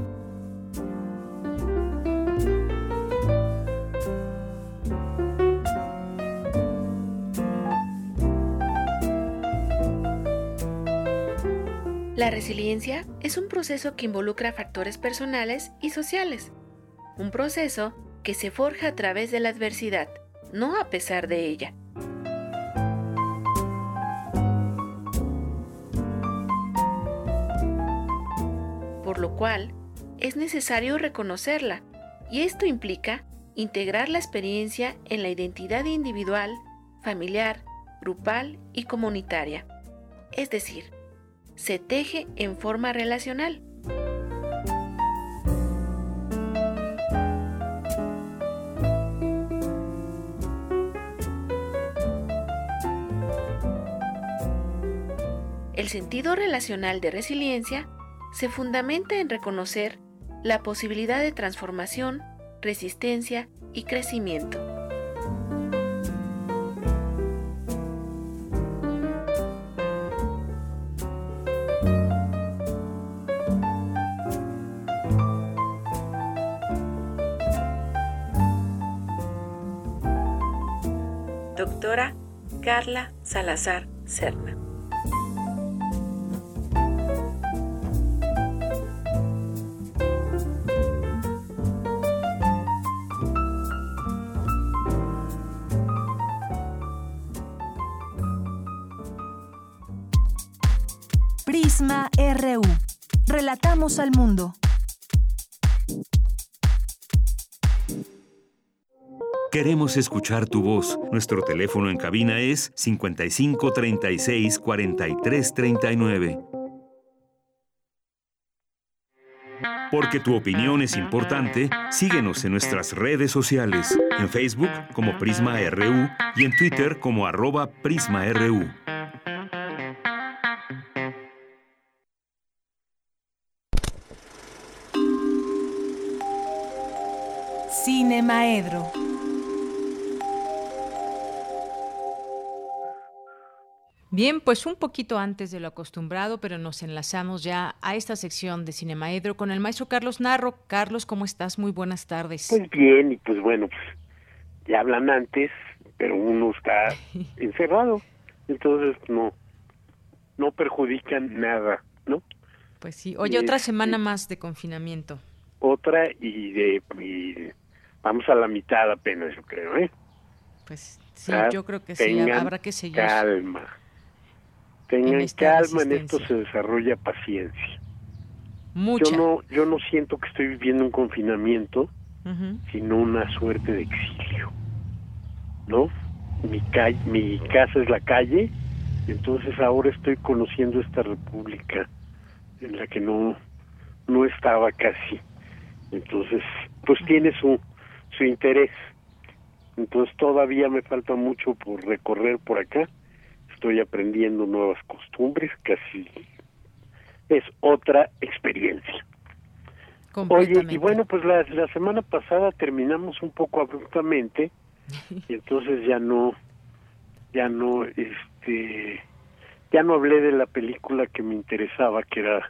La resiliencia es un proceso que involucra factores personales y sociales. Un proceso que se forja a través de la adversidad, no a pesar de ella. Por lo cual, es necesario reconocerla, y esto implica integrar la experiencia en la identidad individual, familiar, grupal y comunitaria. Es decir, se teje en forma relacional. El sentido relacional de resiliencia se fundamenta en reconocer la posibilidad de transformación, resistencia y crecimiento. Doctora Carla Salazar Serna. Relatamos al mundo. Queremos escuchar tu voz. Nuestro teléfono en cabina es 55 36 43 39. Porque tu opinión es importante, síguenos en nuestras redes sociales, en Facebook como Prisma RU y en Twitter como arroba PrismaRU. Cine Maedro. Bien, pues un poquito antes de lo acostumbrado, pero nos enlazamos ya a esta sección de Cinemaedro con el maestro Carlos Narro. Carlos, ¿cómo estás? Muy buenas tardes. Pues bien, y pues bueno, pues ya hablan antes, pero uno está [laughs] encerrado, entonces no, no perjudican nada, ¿no? Pues sí. Oye, otra semana más de confinamiento. Otra y de y vamos a la mitad apenas, yo creo, ¿eh? Pues sí, yo creo que sí, habrá que seguir. Calma. Tengan calma, en esto se desarrolla paciencia. Mucha. Yo no, yo no siento que estoy viviendo un confinamiento, sino una suerte de exilio. ¿No? Mi calle, mi casa es la calle, entonces ahora estoy conociendo esta república en la que no no estaba casi. Entonces, pues tiene su su interés. Entonces todavía me falta mucho por recorrer por acá estoy aprendiendo nuevas costumbres, casi es otra experiencia. Oye, y bueno, pues la, la semana pasada terminamos un poco abruptamente [laughs] y entonces ya no, ya no, este, ya no hablé de la película que me interesaba, que era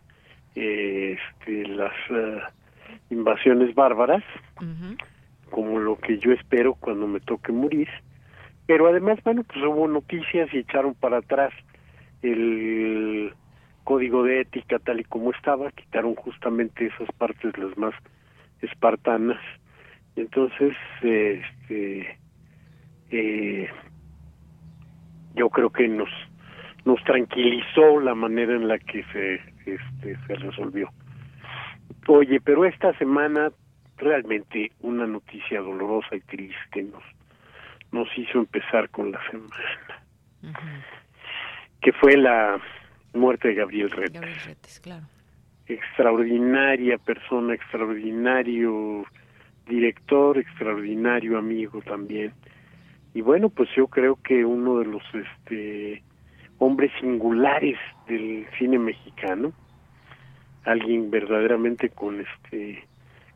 eh, este, las eh, invasiones bárbaras, como lo que yo espero cuando me toque morir pero además, bueno, pues hubo noticias y echaron para atrás el código de ética tal y como estaba, quitaron justamente esas partes las más espartanas. Entonces, este, eh, yo creo que nos nos tranquilizó la manera en la que se este, se resolvió. Oye, pero esta semana realmente una noticia dolorosa y triste nos nos hizo empezar con la semana, que fue la muerte de Gabriel Retes. Extraordinaria persona, extraordinario director, extraordinario amigo también. Y bueno, pues yo creo que uno de los este hombres singulares del cine mexicano, alguien verdaderamente con este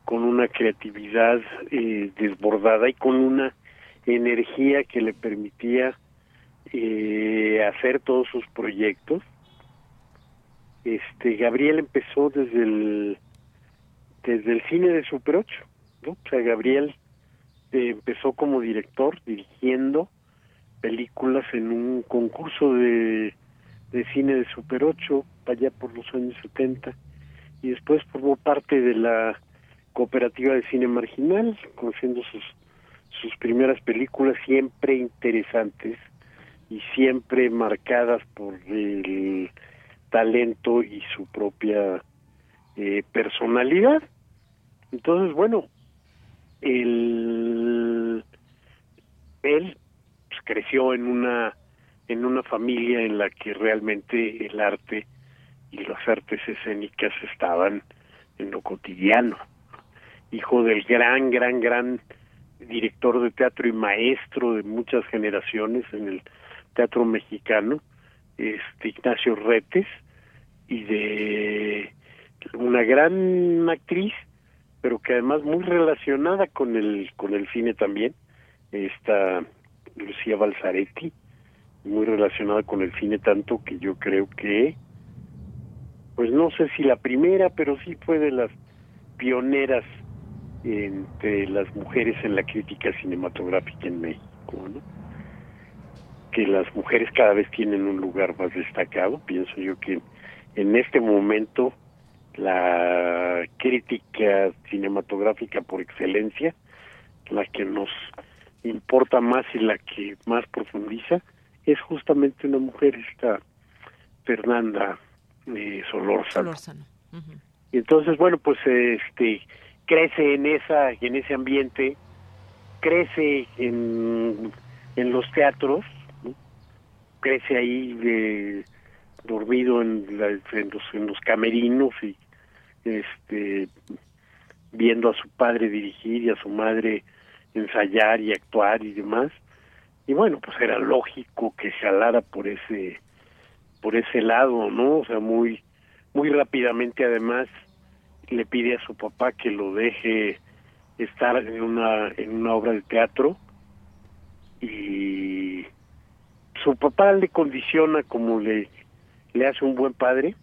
con una creatividad eh, desbordada y con una energía que le permitía eh, hacer todos sus proyectos. Este Gabriel empezó desde el desde el cine de Super 8, ¿no? O sea, Gabriel eh, empezó como director dirigiendo películas en un concurso de, de cine de Super 8, allá por los años 70, y después formó parte de la cooperativa de cine marginal, conociendo sus, sus primeras películas siempre interesantes y siempre marcadas por el talento y su propia eh, personalidad. Entonces, bueno, el, él pues, creció en una en una familia en la que realmente el arte y las artes escénicas estaban en lo cotidiano. Hijo del gran, gran, gran director de teatro y maestro de muchas generaciones en el teatro mexicano, este Ignacio Retes, y de una gran actriz, pero que además muy relacionada con el con el cine también, está Lucía Balzaretti, muy relacionada con el cine tanto que yo creo que pues no sé si la primera, pero sí fue de las pioneras entre las mujeres en la crítica cinematográfica en México, ¿no? que las mujeres cada vez tienen un lugar más destacado, pienso yo que en este momento la crítica cinematográfica por excelencia, la que nos importa más y la que más profundiza, es justamente una mujer, esta Fernanda eh, Solórzano. Y entonces, bueno, pues este crece en esa en ese ambiente, crece en, en los teatros, crece ahí de, dormido en, los, en los camerinos y este viendo a su padre dirigir y a su madre ensayar y actuar y demás. Y bueno pues era lógico que jalara por ese por ese lado no o sea muy muy rápidamente además le pide a su papá que lo deje estar en una en una obra de teatro y su papá le condiciona como le le hace un buen padre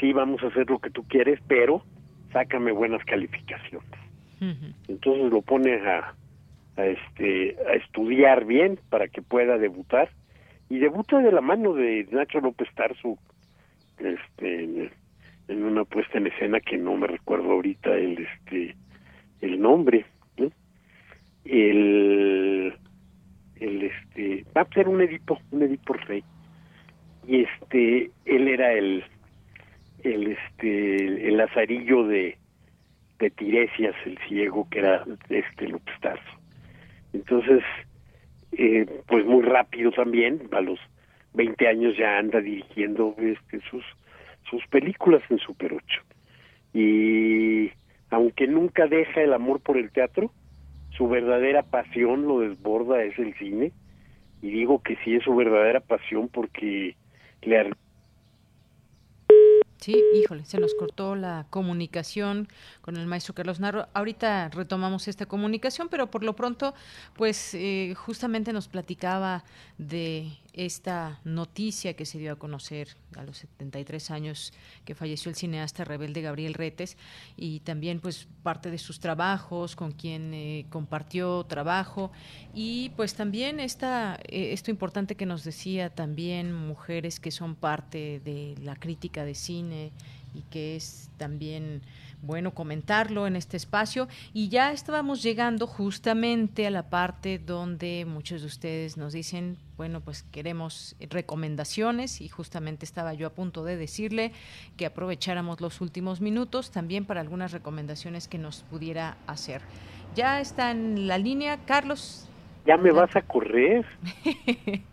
sí vamos a hacer lo que tú quieres pero sácame buenas calificaciones entonces lo pone a a este a estudiar bien para que pueda debutar y debuta de la mano de Nacho López Tarso este en, una puesta en escena que no me recuerdo ahorita el este el nombre el el este va a ser un Edipo un Edipo rey. Y este él era el el este el lazarillo de de Tiresias el ciego que era este López entonces, eh, pues muy rápido también, a los 20 años ya anda dirigiendo este, sus, sus películas en Super 8. Y aunque nunca deja el amor por el teatro, su verdadera pasión lo desborda es el cine. Y digo que sí es su verdadera pasión porque le Sí, híjole, se nos cortó la comunicación con el maestro Carlos Narro. Ahorita retomamos esta comunicación, pero por lo pronto, pues eh, justamente nos platicaba de esta noticia que se dio a conocer a los 73 años que falleció el cineasta rebelde Gabriel Retes y también pues parte de sus trabajos con quien eh, compartió trabajo y pues también esta eh, esto importante que nos decía también mujeres que son parte de la crítica de cine y que es también bueno comentarlo en este espacio y ya estábamos llegando justamente a la parte donde muchos de ustedes nos dicen, bueno, pues queremos recomendaciones y justamente estaba yo a punto de decirle que aprovecháramos los últimos minutos también para algunas recomendaciones que nos pudiera hacer. Ya está en la línea, Carlos. Ya me vas a correr. [laughs]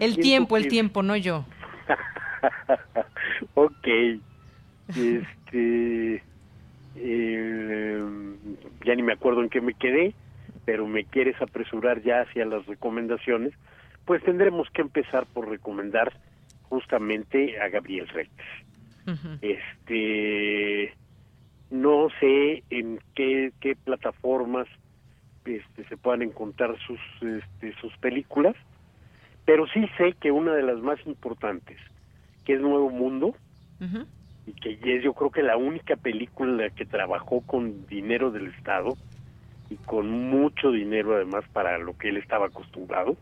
el tiempo, el tiempo, no yo. [laughs] ok. Este eh, ya ni me acuerdo en qué me quedé, pero me quieres apresurar ya hacia las recomendaciones, pues tendremos que empezar por recomendar justamente a Gabriel Retes. Este no sé en qué, qué plataformas este, se puedan encontrar sus este, sus películas, pero sí sé que una de las más importantes, que es Nuevo Mundo, y que es yo creo que la única película que trabajó con dinero del Estado y con mucho dinero además para lo que él estaba acostumbrado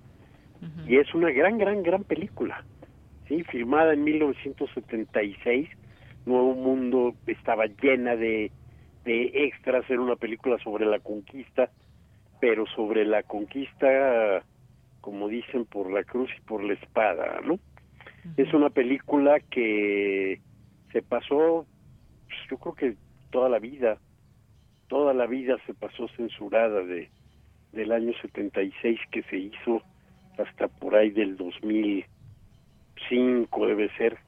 y es una gran gran gran película ¿sí? Filmada en 1976, Nuevo Mundo estaba llena de, de extras, era una película sobre la conquista, pero sobre la conquista, como dicen, por la cruz y por la espada, ¿no? Es una película que se pasó, pues, yo creo que toda la vida, toda la vida se pasó censurada de del año 76 que se hizo hasta por ahí del 2005 debe ser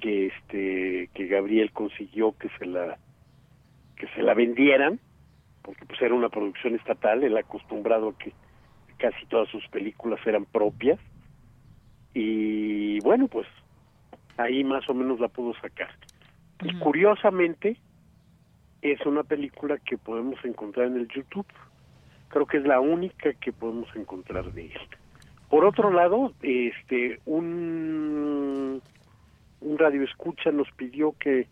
que este que Gabriel consiguió que se la que se la vendieran porque pues era una producción estatal él acostumbrado a que casi todas sus películas eran propias. Y bueno pues ahí más o menos la pudo sacar. Y curiosamente es una película que podemos encontrar en el YouTube. Creo que es la única que podemos encontrar de él. Por otro lado este un un radio escucha nos pidió que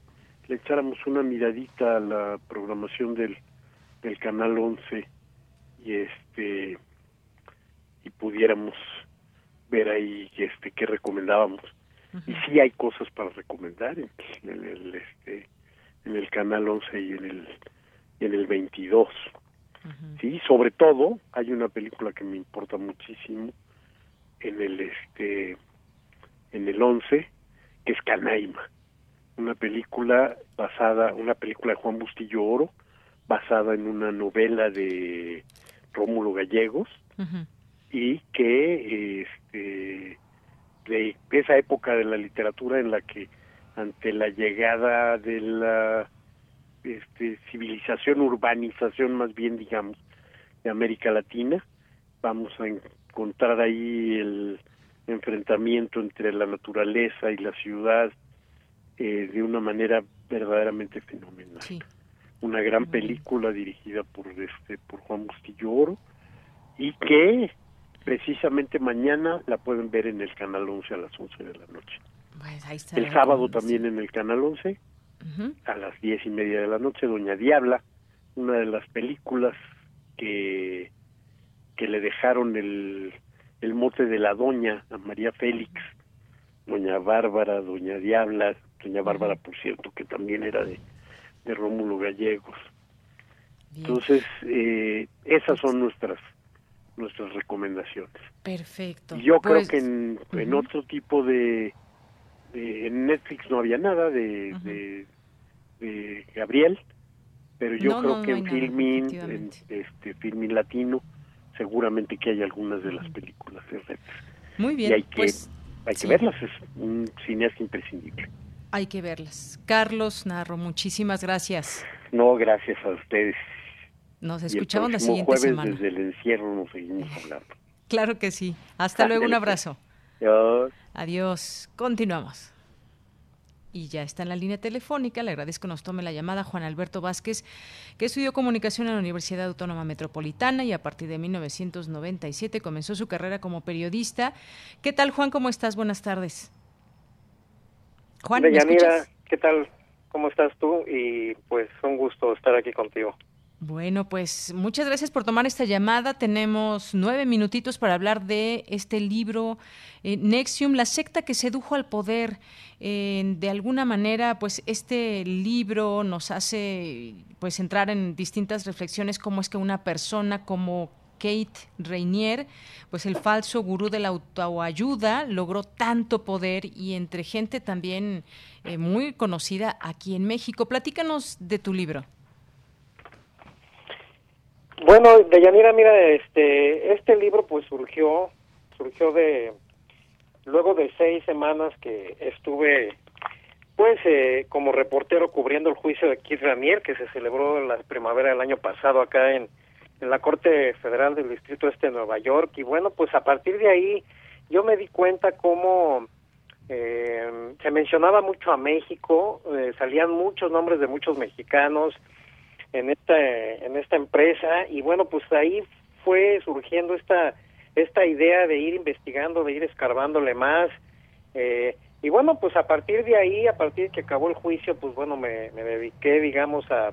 le echáramos una miradita a la programación del del canal 11 y este y pudiéramos ver ahí este qué recomendábamos y sí hay cosas para recomendar en, el este en el canal 11 y en el y en el 22 sí sobre todo hay una película que me importa muchísimo en el este en el 11 que es Canaima. Una película basada una película de Juan Bustillo Oro basada en una novela de Rómulo Gallegos y que este de esa época de la literatura en la que ante la llegada de la este, civilización, urbanización más bien, digamos, de América Latina, vamos a encontrar ahí el enfrentamiento entre la naturaleza y la ciudad eh, de una manera verdaderamente fenomenal. Una gran película dirigida por este por Juan Bustillo Oro y que precisamente mañana la pueden ver en el canal 11 a las 11 de la noche. Pues el sábado también en el canal 11 a las diez y media de la noche Doña Diabla, una de las películas que que le dejaron el el mote de la doña a María Félix, Doña Bárbara, Doña Diabla, Doña Bárbara, por cierto, que también era de, de Rómulo Gallegos. Entonces, eh, esas son nuestras nuestras recomendaciones. Perfecto. Y yo Pues, creo que en, en otro tipo de, de- En Netflix no había nada de, de, de Gabriel, pero yo No, creo no, que no en nada, Filmin, en este Filmin Latino, seguramente que hay algunas de las películas de Netflix. Muy bien, y hay que, pues, hay que sí. verlas, es un cineasta imprescindible. Hay que verlas. Carlos Narro, muchísimas gracias. No, gracias a ustedes. Nos escuchamos la siguiente jueves semana. desde el encierro nos seguimos hablando. [laughs] Claro que sí. Hasta luego, un abrazo. Adiós. Adiós. Continuamos. Y ya está en la línea telefónica. Le agradezco nos tome la llamada Juan Alberto Vázquez, que estudió comunicación en la Universidad Autónoma Metropolitana y a partir de 1997 comenzó su carrera como periodista. ¿Qué tal, Juan? ¿Cómo estás? Buenas tardes. Juan, ¿me escuchas? ¿qué tal? ¿Cómo estás tú? Y pues un gusto estar aquí contigo. Bueno, pues muchas gracias por tomar esta llamada. Tenemos nueve minutitos para hablar de este libro, eh, Nexium, la secta que sedujo al poder. Eh, de alguna manera, pues este libro nos hace pues entrar en distintas reflexiones cómo es que una persona como Kate Rainier, pues el falso gurú de la autoayuda, logró tanto poder y entre gente también eh, muy conocida aquí en México. Platícanos de tu libro. Bueno, Deyanira, mira, este, este libro pues surgió, surgió de, luego de seis semanas que estuve pues eh, como reportero cubriendo el juicio de Keith Ranier que se celebró en la primavera del año pasado acá en, en la Corte Federal del Distrito Este de Nueva York. Y bueno pues a partir de ahí yo me di cuenta cómo eh, se mencionaba mucho a México, eh, salían muchos nombres de muchos mexicanos en esta en esta empresa. Y bueno pues ahí fue surgiendo esta esta idea de ir investigando, de ir escarbándole más. Eh, y bueno pues a partir de ahí, a partir de que acabó el juicio pues bueno me, me dediqué digamos a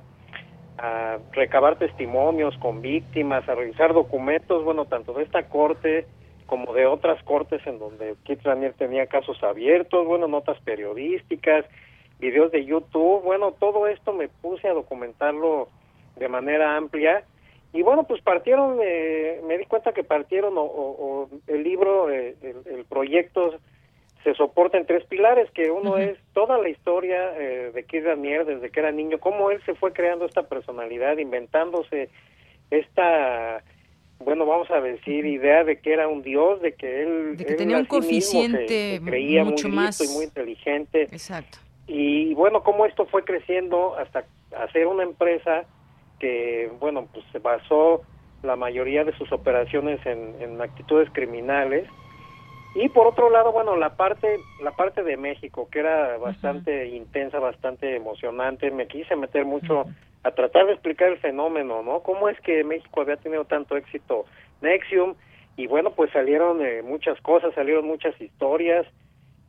a recabar testimonios con víctimas, a revisar documentos, bueno, tanto de esta corte como de otras cortes en donde Kit Ranier tenía casos abiertos, bueno, notas periodísticas, videos de YouTube, bueno, todo esto me puse a documentarlo de manera amplia y bueno, pues partieron, eh, me di cuenta que partieron o, el libro, eh, el, proyecto se soporta en tres pilares, que uno es toda la historia eh, de Keith Ranier desde que era niño, cómo él se fue creando esta personalidad, inventándose esta, bueno, vamos a decir, idea de que era un dios, de que él... De que tenía un coeficiente creía mucho muy más... y muy inteligente. Exacto. Y bueno, cómo esto fue creciendo hasta hacer una empresa que, bueno, pues se basó la mayoría de sus operaciones en, actitudes criminales. Y por otro lado, bueno, la parte, la parte de México, que era bastante intensa, bastante emocionante, me quise meter mucho a tratar de explicar el fenómeno, ¿no? ¿Cómo es que México había tenido tanto éxito Nexium? Y bueno, pues salieron eh, muchas cosas, salieron muchas historias,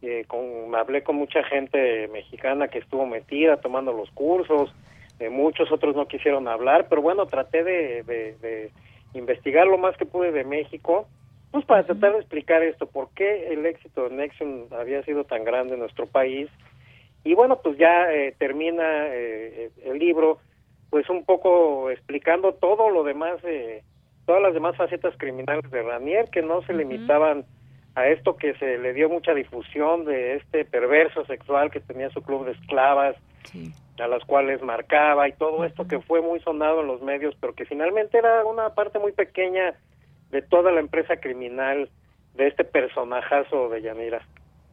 eh, con, hablé con mucha gente mexicana que estuvo metida tomando los cursos, eh, muchos otros no quisieron hablar, pero bueno, traté de, investigar lo más que pude de México, pues para tratar de explicar esto, por qué el éxito de Nexium había sido tan grande en nuestro país. Y bueno, pues ya eh, termina eh, el libro, pues un poco explicando todo lo demás, todas las demás facetas criminales de Ranier, que no se limitaban a esto que se le dio mucha difusión de este perverso sexual que tenía su club de esclavas, a las cuales marcaba y todo esto que fue muy sonado en los medios, pero que finalmente era una parte muy pequeña de toda la empresa criminal de este personajazo de Yanira.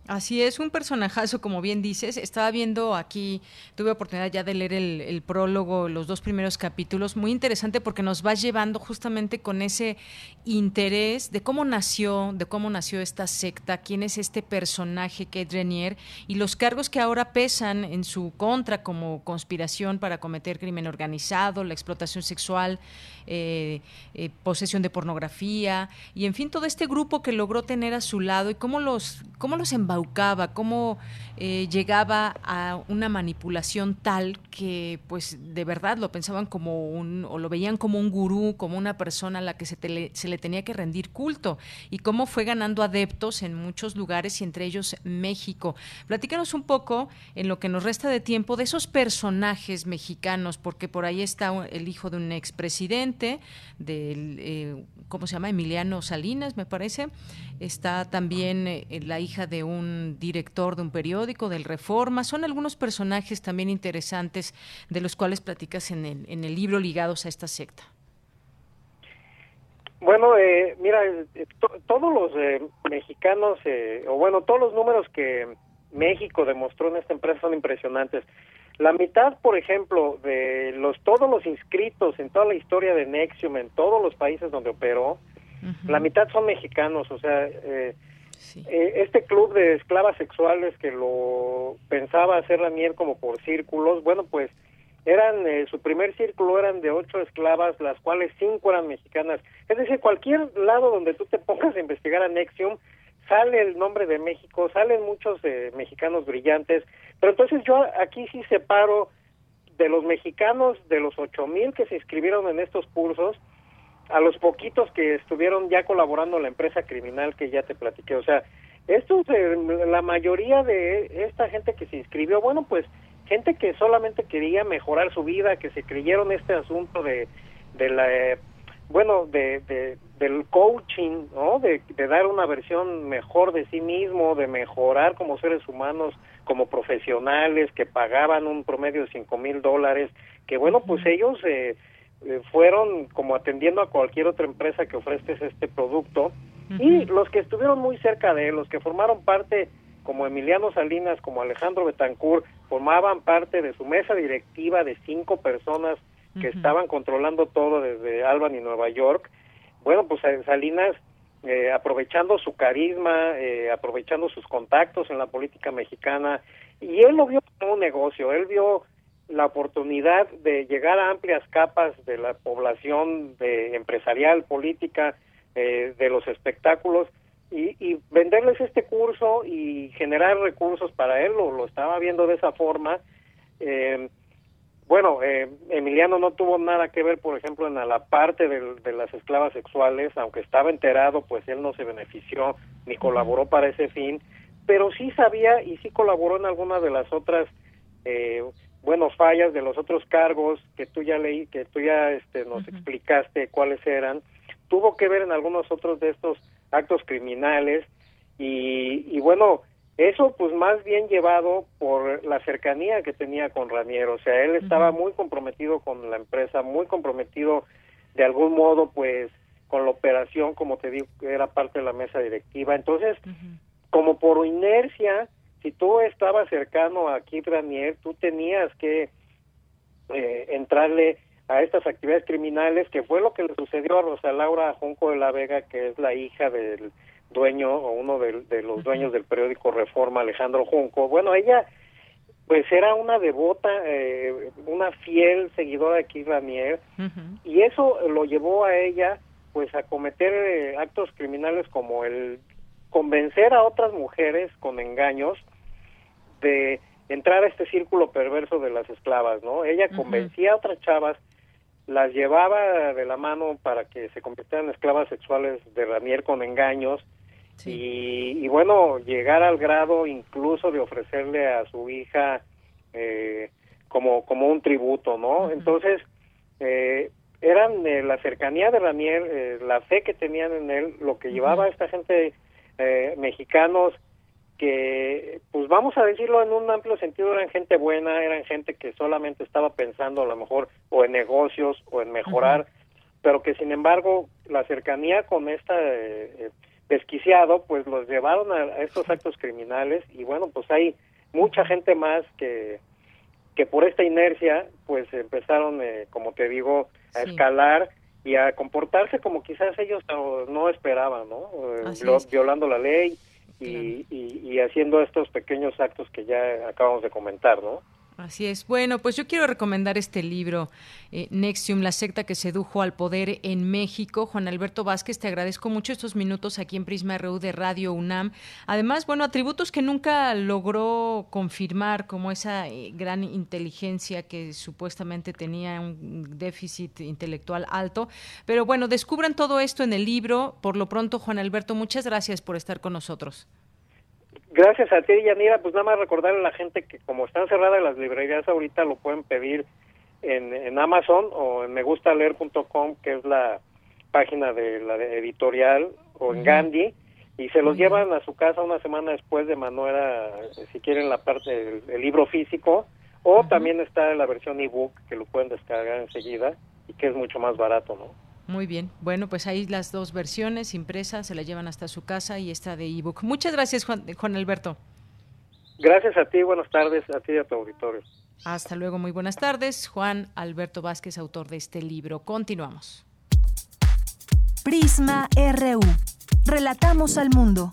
Así es, un personajazo, como bien dices. Estaba viendo aquí, tuve oportunidad ya de leer el, prólogo, los dos primeros capítulos, muy interesante porque nos va llevando justamente con ese interés de cómo nació, de cómo nació esta secta, quién es este personaje que es Renier y los cargos que ahora pesan en su contra como conspiración para cometer crimen organizado, la explotación sexual, eh, eh, posesión de pornografía y en fin todo este grupo que logró tener a su lado y cómo los, cómo los embaucaba, cómo eh, llegaba a una manipulación tal que pues de verdad lo pensaban como un o lo veían como un gurú, como una persona a la que se, le tenía que rendir culto y cómo fue ganando adeptos en muchos lugares y entre ellos México. Platícanos un poco en lo que nos resta de tiempo de esos personajes mexicanos, porque por ahí está el hijo de un expresidente, del, eh, ¿cómo se llama? Emiliano Salinas, me parece. Está también eh, la hija de un director de un periódico, del Reforma. Son algunos personajes también interesantes de los cuales platicas en el, en el libro ligados a esta secta. Bueno, eh, mira, todos los mexicanos, o bueno, todos los números que México demostró en esta empresa son impresionantes. La mitad, por ejemplo, de los todos los inscritos en toda la historia de Nexium en todos los países donde operó, la mitad son mexicanos, o sea, eh, eh, este club de esclavas sexuales que lo pensaba hacer la miel como por círculos, bueno, pues eran eh, su primer círculo eran de ocho esclavas, las cuales cinco eran mexicanas. Es decir, cualquier lado donde tú te pongas a investigar a Nexium, sale el nombre de México, salen muchos eh, mexicanos brillantes, pero entonces yo aquí sí separo de los mexicanos, de los ocho mil que se inscribieron en estos cursos, a los poquitos que estuvieron ya colaborando en la empresa criminal que ya te platiqué. O sea, estos, eh, la mayoría de esta gente que se inscribió, bueno, pues gente que solamente quería mejorar su vida, que se creyeron este asunto de, de la, eh, bueno, de, de, del coaching, ¿no? De, de dar una versión mejor de sí mismo, de mejorar como seres humanos, como profesionales, que pagaban un promedio de cinco mil dólares, que bueno, pues ellos eh, eh, fueron como atendiendo a cualquier otra empresa que ofrezca este producto. Y los que estuvieron muy cerca de él, los que formaron parte como Emiliano Salinas, como Alejandro Betancourt, formaban parte de su mesa directiva de cinco personas que estaban controlando todo desde Albany, Nueva York. Bueno, pues eh, Salinas, eh, aprovechando su carisma, aprovechando sus contactos en la política mexicana, y él lo vio como un negocio, él vio la oportunidad de llegar a amplias capas de la población de empresarial, política, eh, de los espectáculos y, venderles este curso y generar recursos para él, lo, lo estaba viendo de esa forma. Eh, bueno, eh, Emiliano no tuvo nada que ver, por ejemplo, en la parte de, las esclavas sexuales, aunque estaba enterado, pues él no se benefició ni colaboró para ese fin, pero sí sabía y sí colaboró en algunas de las otras, eh, bueno, fallas de los otros cargos que tú ya leí, que tú ya este, nos explicaste cuáles eran, tuvo que ver en algunos otros de estos actos criminales y, y bueno, eso pues más bien llevado por la cercanía que tenía con Ranier, o sea, él estaba muy comprometido con la empresa, muy comprometido de algún modo pues con la operación, como te digo, era parte de la mesa directiva. Entonces, como por inercia, si tú estabas cercano a Kit Ranier, tú tenías que eh, entrarle a estas actividades criminales, que fue lo que le sucedió a Rosa Laura Junco de la Vega, que es la hija del dueño o uno de, los dueños del periódico Reforma, Alejandro Junco. Bueno, ella pues era una devota, eh, una fiel seguidora de Keith Ranier y eso lo llevó a ella pues a cometer eh, actos criminales como el convencer a otras mujeres con engaños de entrar a este círculo perverso de las esclavas, ¿no? Ella convencía a otras chavas, las llevaba de la mano para que se convirtieran en esclavas sexuales de Ranier con engaños, y, bueno, llegar al grado incluso de ofrecerle a su hija eh, como, como un tributo, ¿no? Entonces, eh, eran eh, la cercanía de Ranier, eh, la fe que tenían en él, lo que llevaba a esta gente mexicanos que, pues vamos a decirlo en un amplio sentido, eran gente buena, eran gente que solamente estaba pensando a lo mejor o en negocios o en mejorar, pero que sin embargo la cercanía con esta desquiciado, pues los llevaron a, estos actos criminales y bueno, pues hay mucha gente más que, que por esta inercia, pues empezaron, eh, como te digo, a escalar y a comportarse como quizás ellos no, esperaban, ¿no? Eh, violando la ley y, y haciendo estos pequeños actos que ya acabamos de comentar, ¿no? Así es. Bueno, pues yo quiero recomendar este libro, eh, Nexium, la secta que sedujo al poder en México. Juan Alberto Vázquez, te agradezco mucho estos minutos aquí en Prisma RU de Radio UNAM. Además, bueno, atributos que nunca logró confirmar, como esa eh, gran inteligencia que supuestamente tenía un déficit intelectual alto. Pero bueno, descubran todo esto en el libro. Por lo pronto, Juan Alberto, muchas gracias por estar con nosotros. Gracias a ti, Yanira. Pues nada más recordarle a la gente que como están cerradas las librerías ahorita, lo pueden pedir en, en Amazon o en megustaleer.com, que es la página de la editorial, o en Gandhi, y se los llevan a su casa una semana después de manera, si quieren, la parte del libro físico, o también está la versión ebook, que lo pueden descargar enseguida y que es mucho más barato, ¿no? Muy bien. Bueno, pues ahí las dos versiones impresas se la llevan hasta su casa y esta de ebook. Muchas gracias, Juan, Juan Alberto. Gracias a ti, buenas tardes a ti y a tu auditorio. Hasta luego, muy buenas tardes. Juan Alberto Vázquez, autor de este libro. Continuamos. Prisma RU. Relatamos al mundo.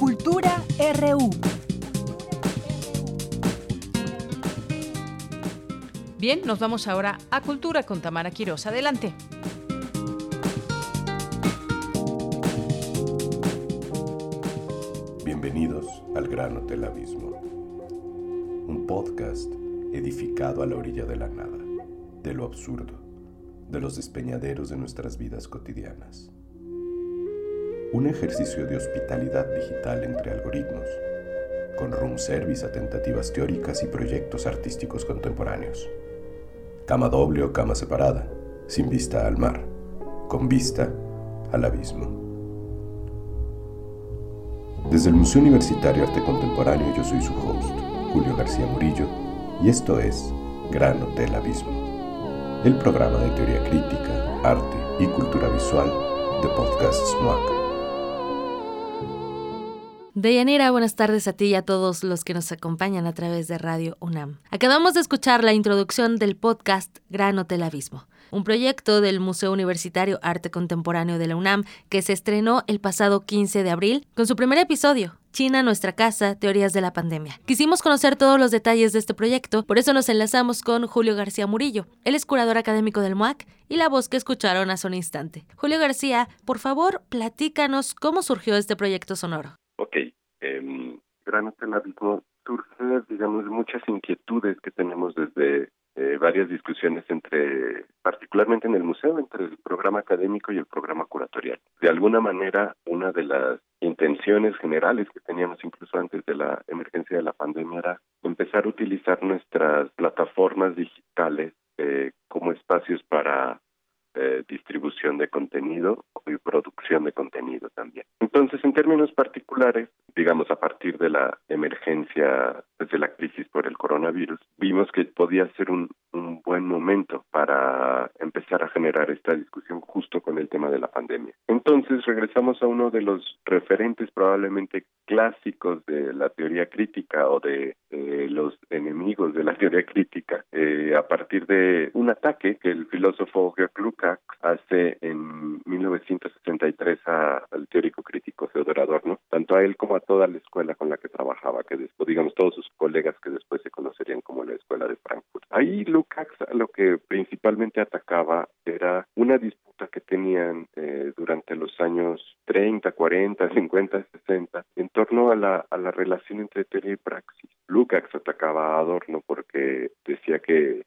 Cultura RU. Bien, nos vamos ahora a Cultura con Tamara Quiroz. Adelante. Bienvenidos al Gran Hotel Abismo, un podcast edificado a la orilla de la nada, de lo absurdo, de los despeñaderos de nuestras vidas cotidianas. Un ejercicio de hospitalidad digital entre algoritmos, con room service a tentativas teóricas y proyectos artísticos contemporáneos cama doble o cama separada, sin vista al mar, con vista al abismo. Desde el Museo Universitario Arte Contemporáneo yo soy su host, Julio García Murillo, y esto es Gran Hotel Abismo, el programa de teoría crítica, arte y cultura visual de Podcast SMAC. Deyanira, buenas tardes a ti y a todos los que nos acompañan a través de Radio UNAM. Acabamos de escuchar la introducción del podcast Gran Hotel Abismo, un proyecto del Museo Universitario Arte Contemporáneo de la UNAM que se estrenó el pasado 15 de abril con su primer episodio, China, nuestra casa, teorías de la pandemia. Quisimos conocer todos los detalles de este proyecto, por eso nos enlazamos con Julio García Murillo. Él es curador académico del MUAC y la voz que escucharon hace un instante. Julio García, por favor, platícanos cómo surgió este proyecto sonoro. Gran Hotel Abismo surge, digamos, muchas inquietudes que tenemos desde eh, varias discusiones entre, particularmente en el museo, entre el programa académico y el programa curatorial. De alguna manera, una de las intenciones generales que teníamos incluso antes de la emergencia de la pandemia era empezar a utilizar nuestras plataformas digitales eh, como espacios para eh, distribución de contenido y producción de contenido también. Entonces, en términos particulares, digamos, a partir de la emergencia, pues, la crisis por el coronavirus, vimos que podía ser un, un buen momento para empezar a generar esta discusión justo con el tema de la pandemia. Entonces, regresamos a uno de los referentes probablemente clásicos de la teoría crítica o de los enemigos de la teoría crítica, eh, a partir de un ataque que el filósofo Gerd Lukács hace en 1963 al teórico crítico Theodor Adorno, tanto a él como a toda la escuela con la que trabajaba, que después, digamos, todos sus colegas que después se conocerían como la escuela de Frankfurt. Ahí Lukács lo que principalmente atacaba era una disputa que tenían eh, durante los años 30, 40, 50, 60 en torno a la, a la relación entre teoría y praxis. Lukács atacaba a Adorno porque decía que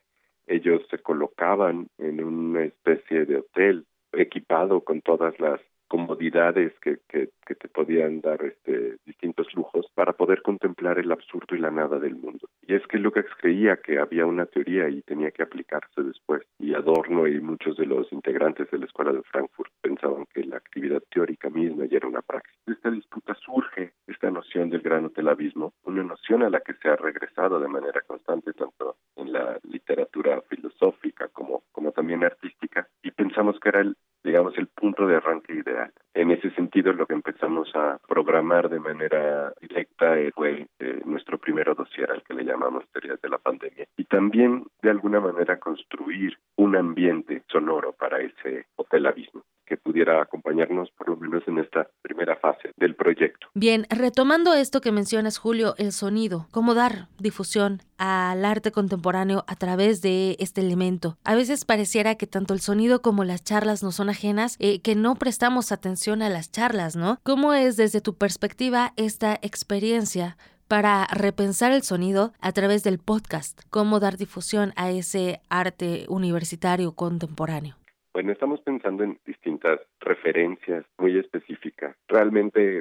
ellos se colocaban en una especie de hotel equipado con todas las comodidades que, que, que, te podían dar este, distintos lujos para poder contemplar el absurdo y la nada del mundo. Y es que Lukács creía que había una teoría y tenía que aplicarse después. Y Adorno y muchos de los integrantes de la Escuela de Frankfurt pensaban que la actividad teórica misma ya era una praxis. De esta disputa surge esta noción del gran hotel abismo, una noción a la que se ha regresado de manera constante tanto en la literatura filosófica como, como también artística y pensamos que era el digamos, el punto de arranque ideal. En ese sentido, lo que empezamos a programar de manera directa fue eh, nuestro primer dossier al que le llamamos teorías de la pandemia. Y también, de alguna manera, construir un ambiente sonoro para ese hotel abismo que pudiera acompañarnos por lo menos en esta primera fase del proyecto. Bien, retomando esto que mencionas, Julio, el sonido, cómo dar difusión al arte contemporáneo a través de este elemento. A veces pareciera que tanto el sonido como las charlas no son ajenas, eh, que no prestamos atención a las charlas, ¿no? ¿Cómo es desde tu perspectiva esta experiencia para repensar el sonido a través del podcast, cómo dar difusión a ese arte universitario contemporáneo. Bueno, estamos pensando en distintas referencias muy específicas. Realmente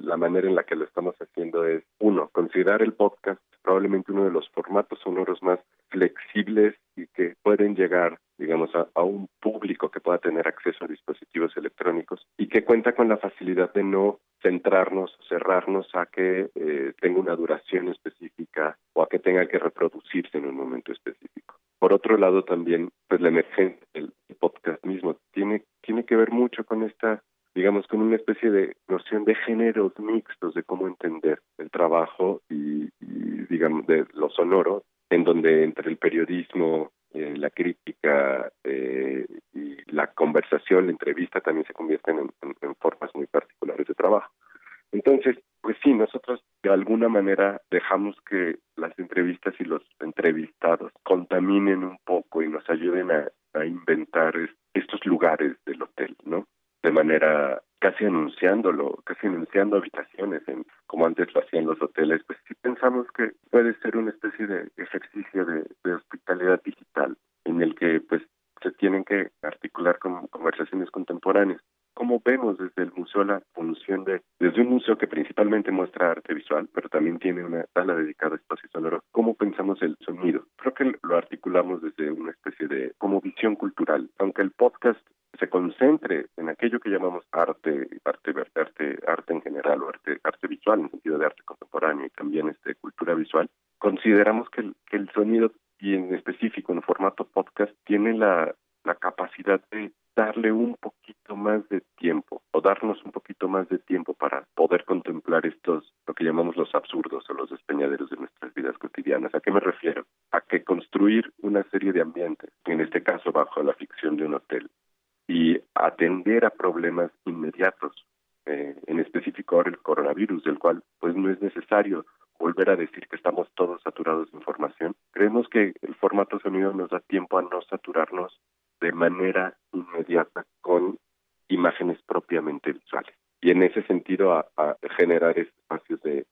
la manera en la que lo estamos haciendo es, uno, considerar el podcast probablemente uno de los formatos sonoros más flexibles y que pueden llegar, digamos, a, un público que pueda tener acceso a dispositivos electrónicos y que cuenta con la facilidad de no centrarnos, cerrarnos a que eh, tenga una duración específica o a que tenga que reproducirse en un momento específico. Por otro lado, también, pues la emergencia del podcast mismo tiene, tiene que ver mucho con esta digamos, con una especie de noción de géneros mixtos de cómo entender el trabajo y, digamos, de lo sonoro, en donde entre el periodismo, eh, la crítica eh, y la conversación, la entrevista también se convierten en formas muy particulares de trabajo. Entonces, pues sí, nosotros de alguna manera dejamos que las entrevistas y los entrevistados contaminen un poco y nos ayuden a, inventar estos lugares del hotel, ¿no? De manera casi anunciándolo, casi anunciando habitaciones, en, como antes lo hacían los hoteles, pues sí pensamos que puede ser una especie de ejercicio de, de hospitalidad digital en el que pues se tienen que articular con conversaciones contemporáneas cómo vemos desde el museo la función de, desde un museo que principalmente muestra arte visual, pero también tiene una sala dedicada a espacio sonoro, cómo pensamos el sonido. Creo que lo articulamos desde una especie de, como visión cultural, aunque el podcast se concentre en aquello que llamamos arte, arte, arte, arte en general o arte, arte visual en sentido de arte contemporáneo y también este cultura visual, consideramos que el, que el sonido y en específico en formato podcast tiene la, la capacidad de darle un poquito más de tiempo o darnos un poquito más de tiempo para poder contemplar estos, lo que llamamos los absurdos o los despeñaderos de nuestras vidas cotidianas. ¿A qué me refiero? A que construir una serie de ambientes, en este caso bajo la ficción de un hotel, y atender a problemas inmediatos, eh, en específico ahora el coronavirus, del cual pues no es necesario volver a decir que estamos todos saturados de información. Creemos que el formato sonido nos da tiempo a no saturarnos de manera inmediata con imágenes propiamente visuales y en ese sentido a, generar espacios de,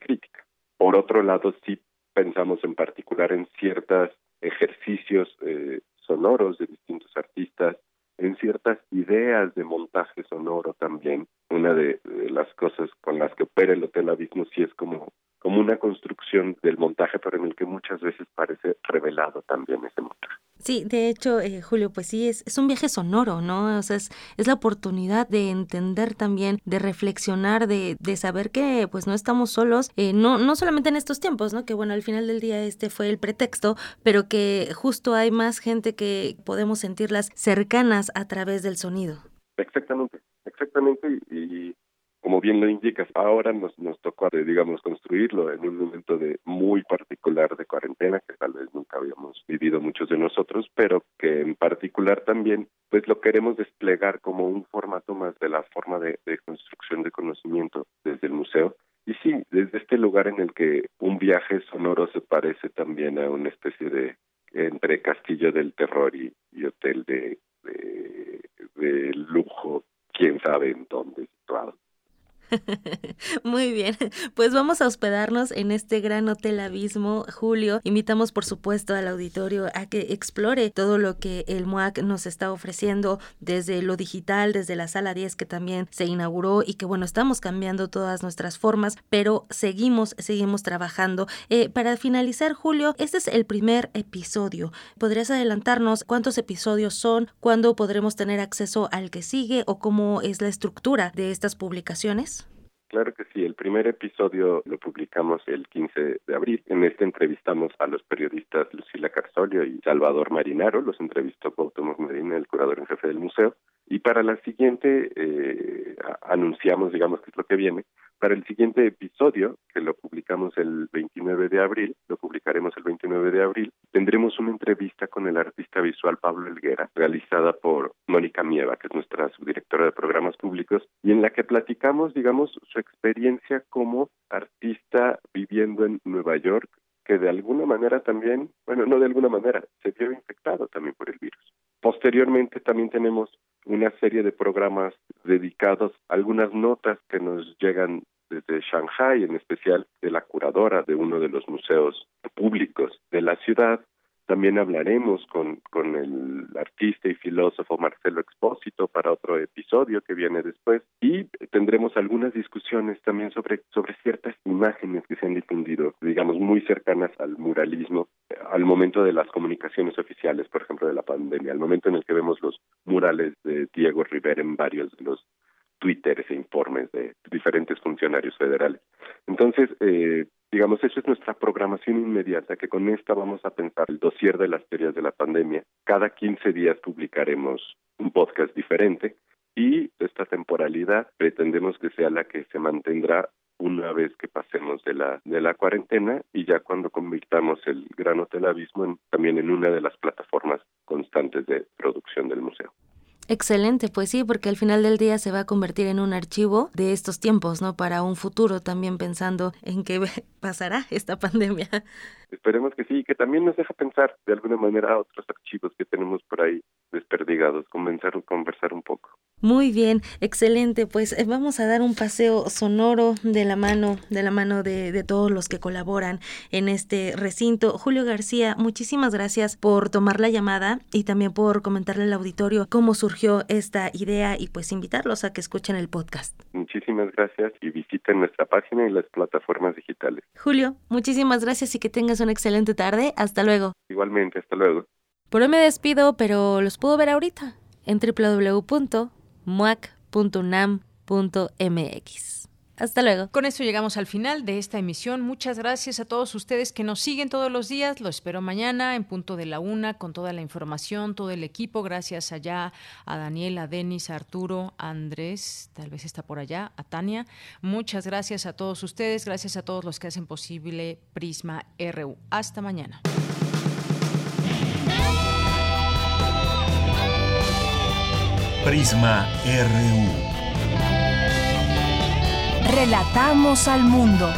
crítica. Por otro lado, sí pensamos en particular en ciertos ejercicios eh, sonoros de distintos artistas, en ciertas ideas de montaje sonoro también. Una de, las cosas con las que opera el Hotel Abismo sí es como, como una construcción del montaje, pero en el que muchas veces parece revelado también ese montaje. Sí, de hecho, eh, Julio, pues sí, es, es un viaje sonoro, ¿no? O sea, es, es la oportunidad de entender también, de reflexionar, de, de saber que pues no estamos solos, eh, no, no solamente en estos tiempos, ¿no? Que bueno, al final del día este fue el pretexto, pero que justo hay más gente que podemos sentirlas cercanas a través del sonido. Exactamente, exactamente, y como bien lo indicas, ahora nos, nos tocó, digamos, construirlo en un momento de muy particular de cuarentena que tal vez nunca habíamos vivido muchos de nosotros, pero que en particular también, pues lo queremos desplegar como un formato más de la forma de, construcción de conocimiento desde el museo. Y sí, desde este lugar en el que un viaje sonoro se parece también a una especie de entre castillo del terror y, y hotel de, de, de lujo, quién sabe en dónde situado. [laughs] Muy bien, pues vamos a hospedarnos en este gran hotel Abismo, Julio. Invitamos por supuesto al auditorio a que explore todo lo que el MUAC nos está ofreciendo desde lo digital, desde la sala 10 que también se inauguró y que bueno, estamos cambiando todas nuestras formas, pero seguimos, seguimos trabajando. Eh, para finalizar, Julio, este es el primer episodio. ¿Podrías adelantarnos cuántos episodios son, cuándo podremos tener acceso al que sigue o cómo es la estructura de estas publicaciones? Claro que sí, el primer episodio lo publicamos el 15 de abril. En este entrevistamos a los periodistas Lucila Carzolio y Salvador Marinaro, los entrevistó Cuauhtémoc Medina, el curador en jefe del museo. Y para la siguiente eh, anunciamos, digamos, qué es lo que viene. Para el siguiente episodio, que lo publicamos el 29 de abril, lo publicaremos el 29 de abril, tendremos una entrevista con el artista visual Pablo Elguera, realizada por Mónica Mieva, que es nuestra subdirectora de programas públicos, y en la que platicamos, digamos, su experiencia como artista viviendo en Nueva York, que de alguna manera también, bueno, no de alguna manera, se vio infectado también por el virus. Posteriormente también tenemos una serie de programas dedicados a algunas notas que nos llegan desde Shanghai, en especial de la curadora de uno de los museos públicos de la ciudad, también hablaremos con, con el artista y filósofo Marcelo Expósito para otro episodio que viene después. Y tendremos algunas discusiones también sobre, sobre ciertas imágenes que se han difundido, digamos, muy cercanas al muralismo al momento de las comunicaciones oficiales, por ejemplo, de la pandemia, al momento en el que vemos los murales de Diego Rivera en varios de los twitters e informes de diferentes funcionarios federales. Entonces, eh, digamos, eso es nuestra programación inmediata, que con esta vamos a pensar el dossier de las teorías de la pandemia. Cada 15 días publicaremos un podcast diferente y esta temporalidad pretendemos que sea la que se mantendrá una vez que pasemos de la de la cuarentena y ya cuando convirtamos el Gran Hotel Abismo también en una de las plataformas constantes de producción del museo. Excelente, pues sí, porque al final del día se va a convertir en un archivo de estos tiempos, ¿no? Para un futuro también pensando en qué [laughs] pasará esta pandemia. Esperemos que sí, que también nos deja pensar de alguna manera a otros archivos que tenemos por ahí desperdigados, comenzar a conversar un poco. Muy bien, excelente. Pues eh, vamos a dar un paseo sonoro de la mano, de la mano de, de, todos los que colaboran en este recinto. Julio García, muchísimas gracias por tomar la llamada y también por comentarle al auditorio cómo surgió esta idea y pues invitarlos a que escuchen el podcast. Muchísimas gracias y visiten nuestra página y las plataformas digitales. Julio, muchísimas gracias y que tengas una excelente tarde. Hasta luego. Igualmente, hasta luego. Por hoy me despido, pero los puedo ver ahorita en www.muac.unam.mx. Hasta luego. Con esto llegamos al final de esta emisión. Muchas gracias a todos ustedes que nos siguen todos los días. Lo espero mañana en punto de la una con toda la información, todo el equipo. Gracias allá a Daniel, a Denis, a Arturo, a Andrés, tal vez está por allá, a Tania. Muchas gracias a todos ustedes. Gracias a todos los que hacen posible Prisma RU. Hasta mañana. Prisma RU. Relatamos al mundo.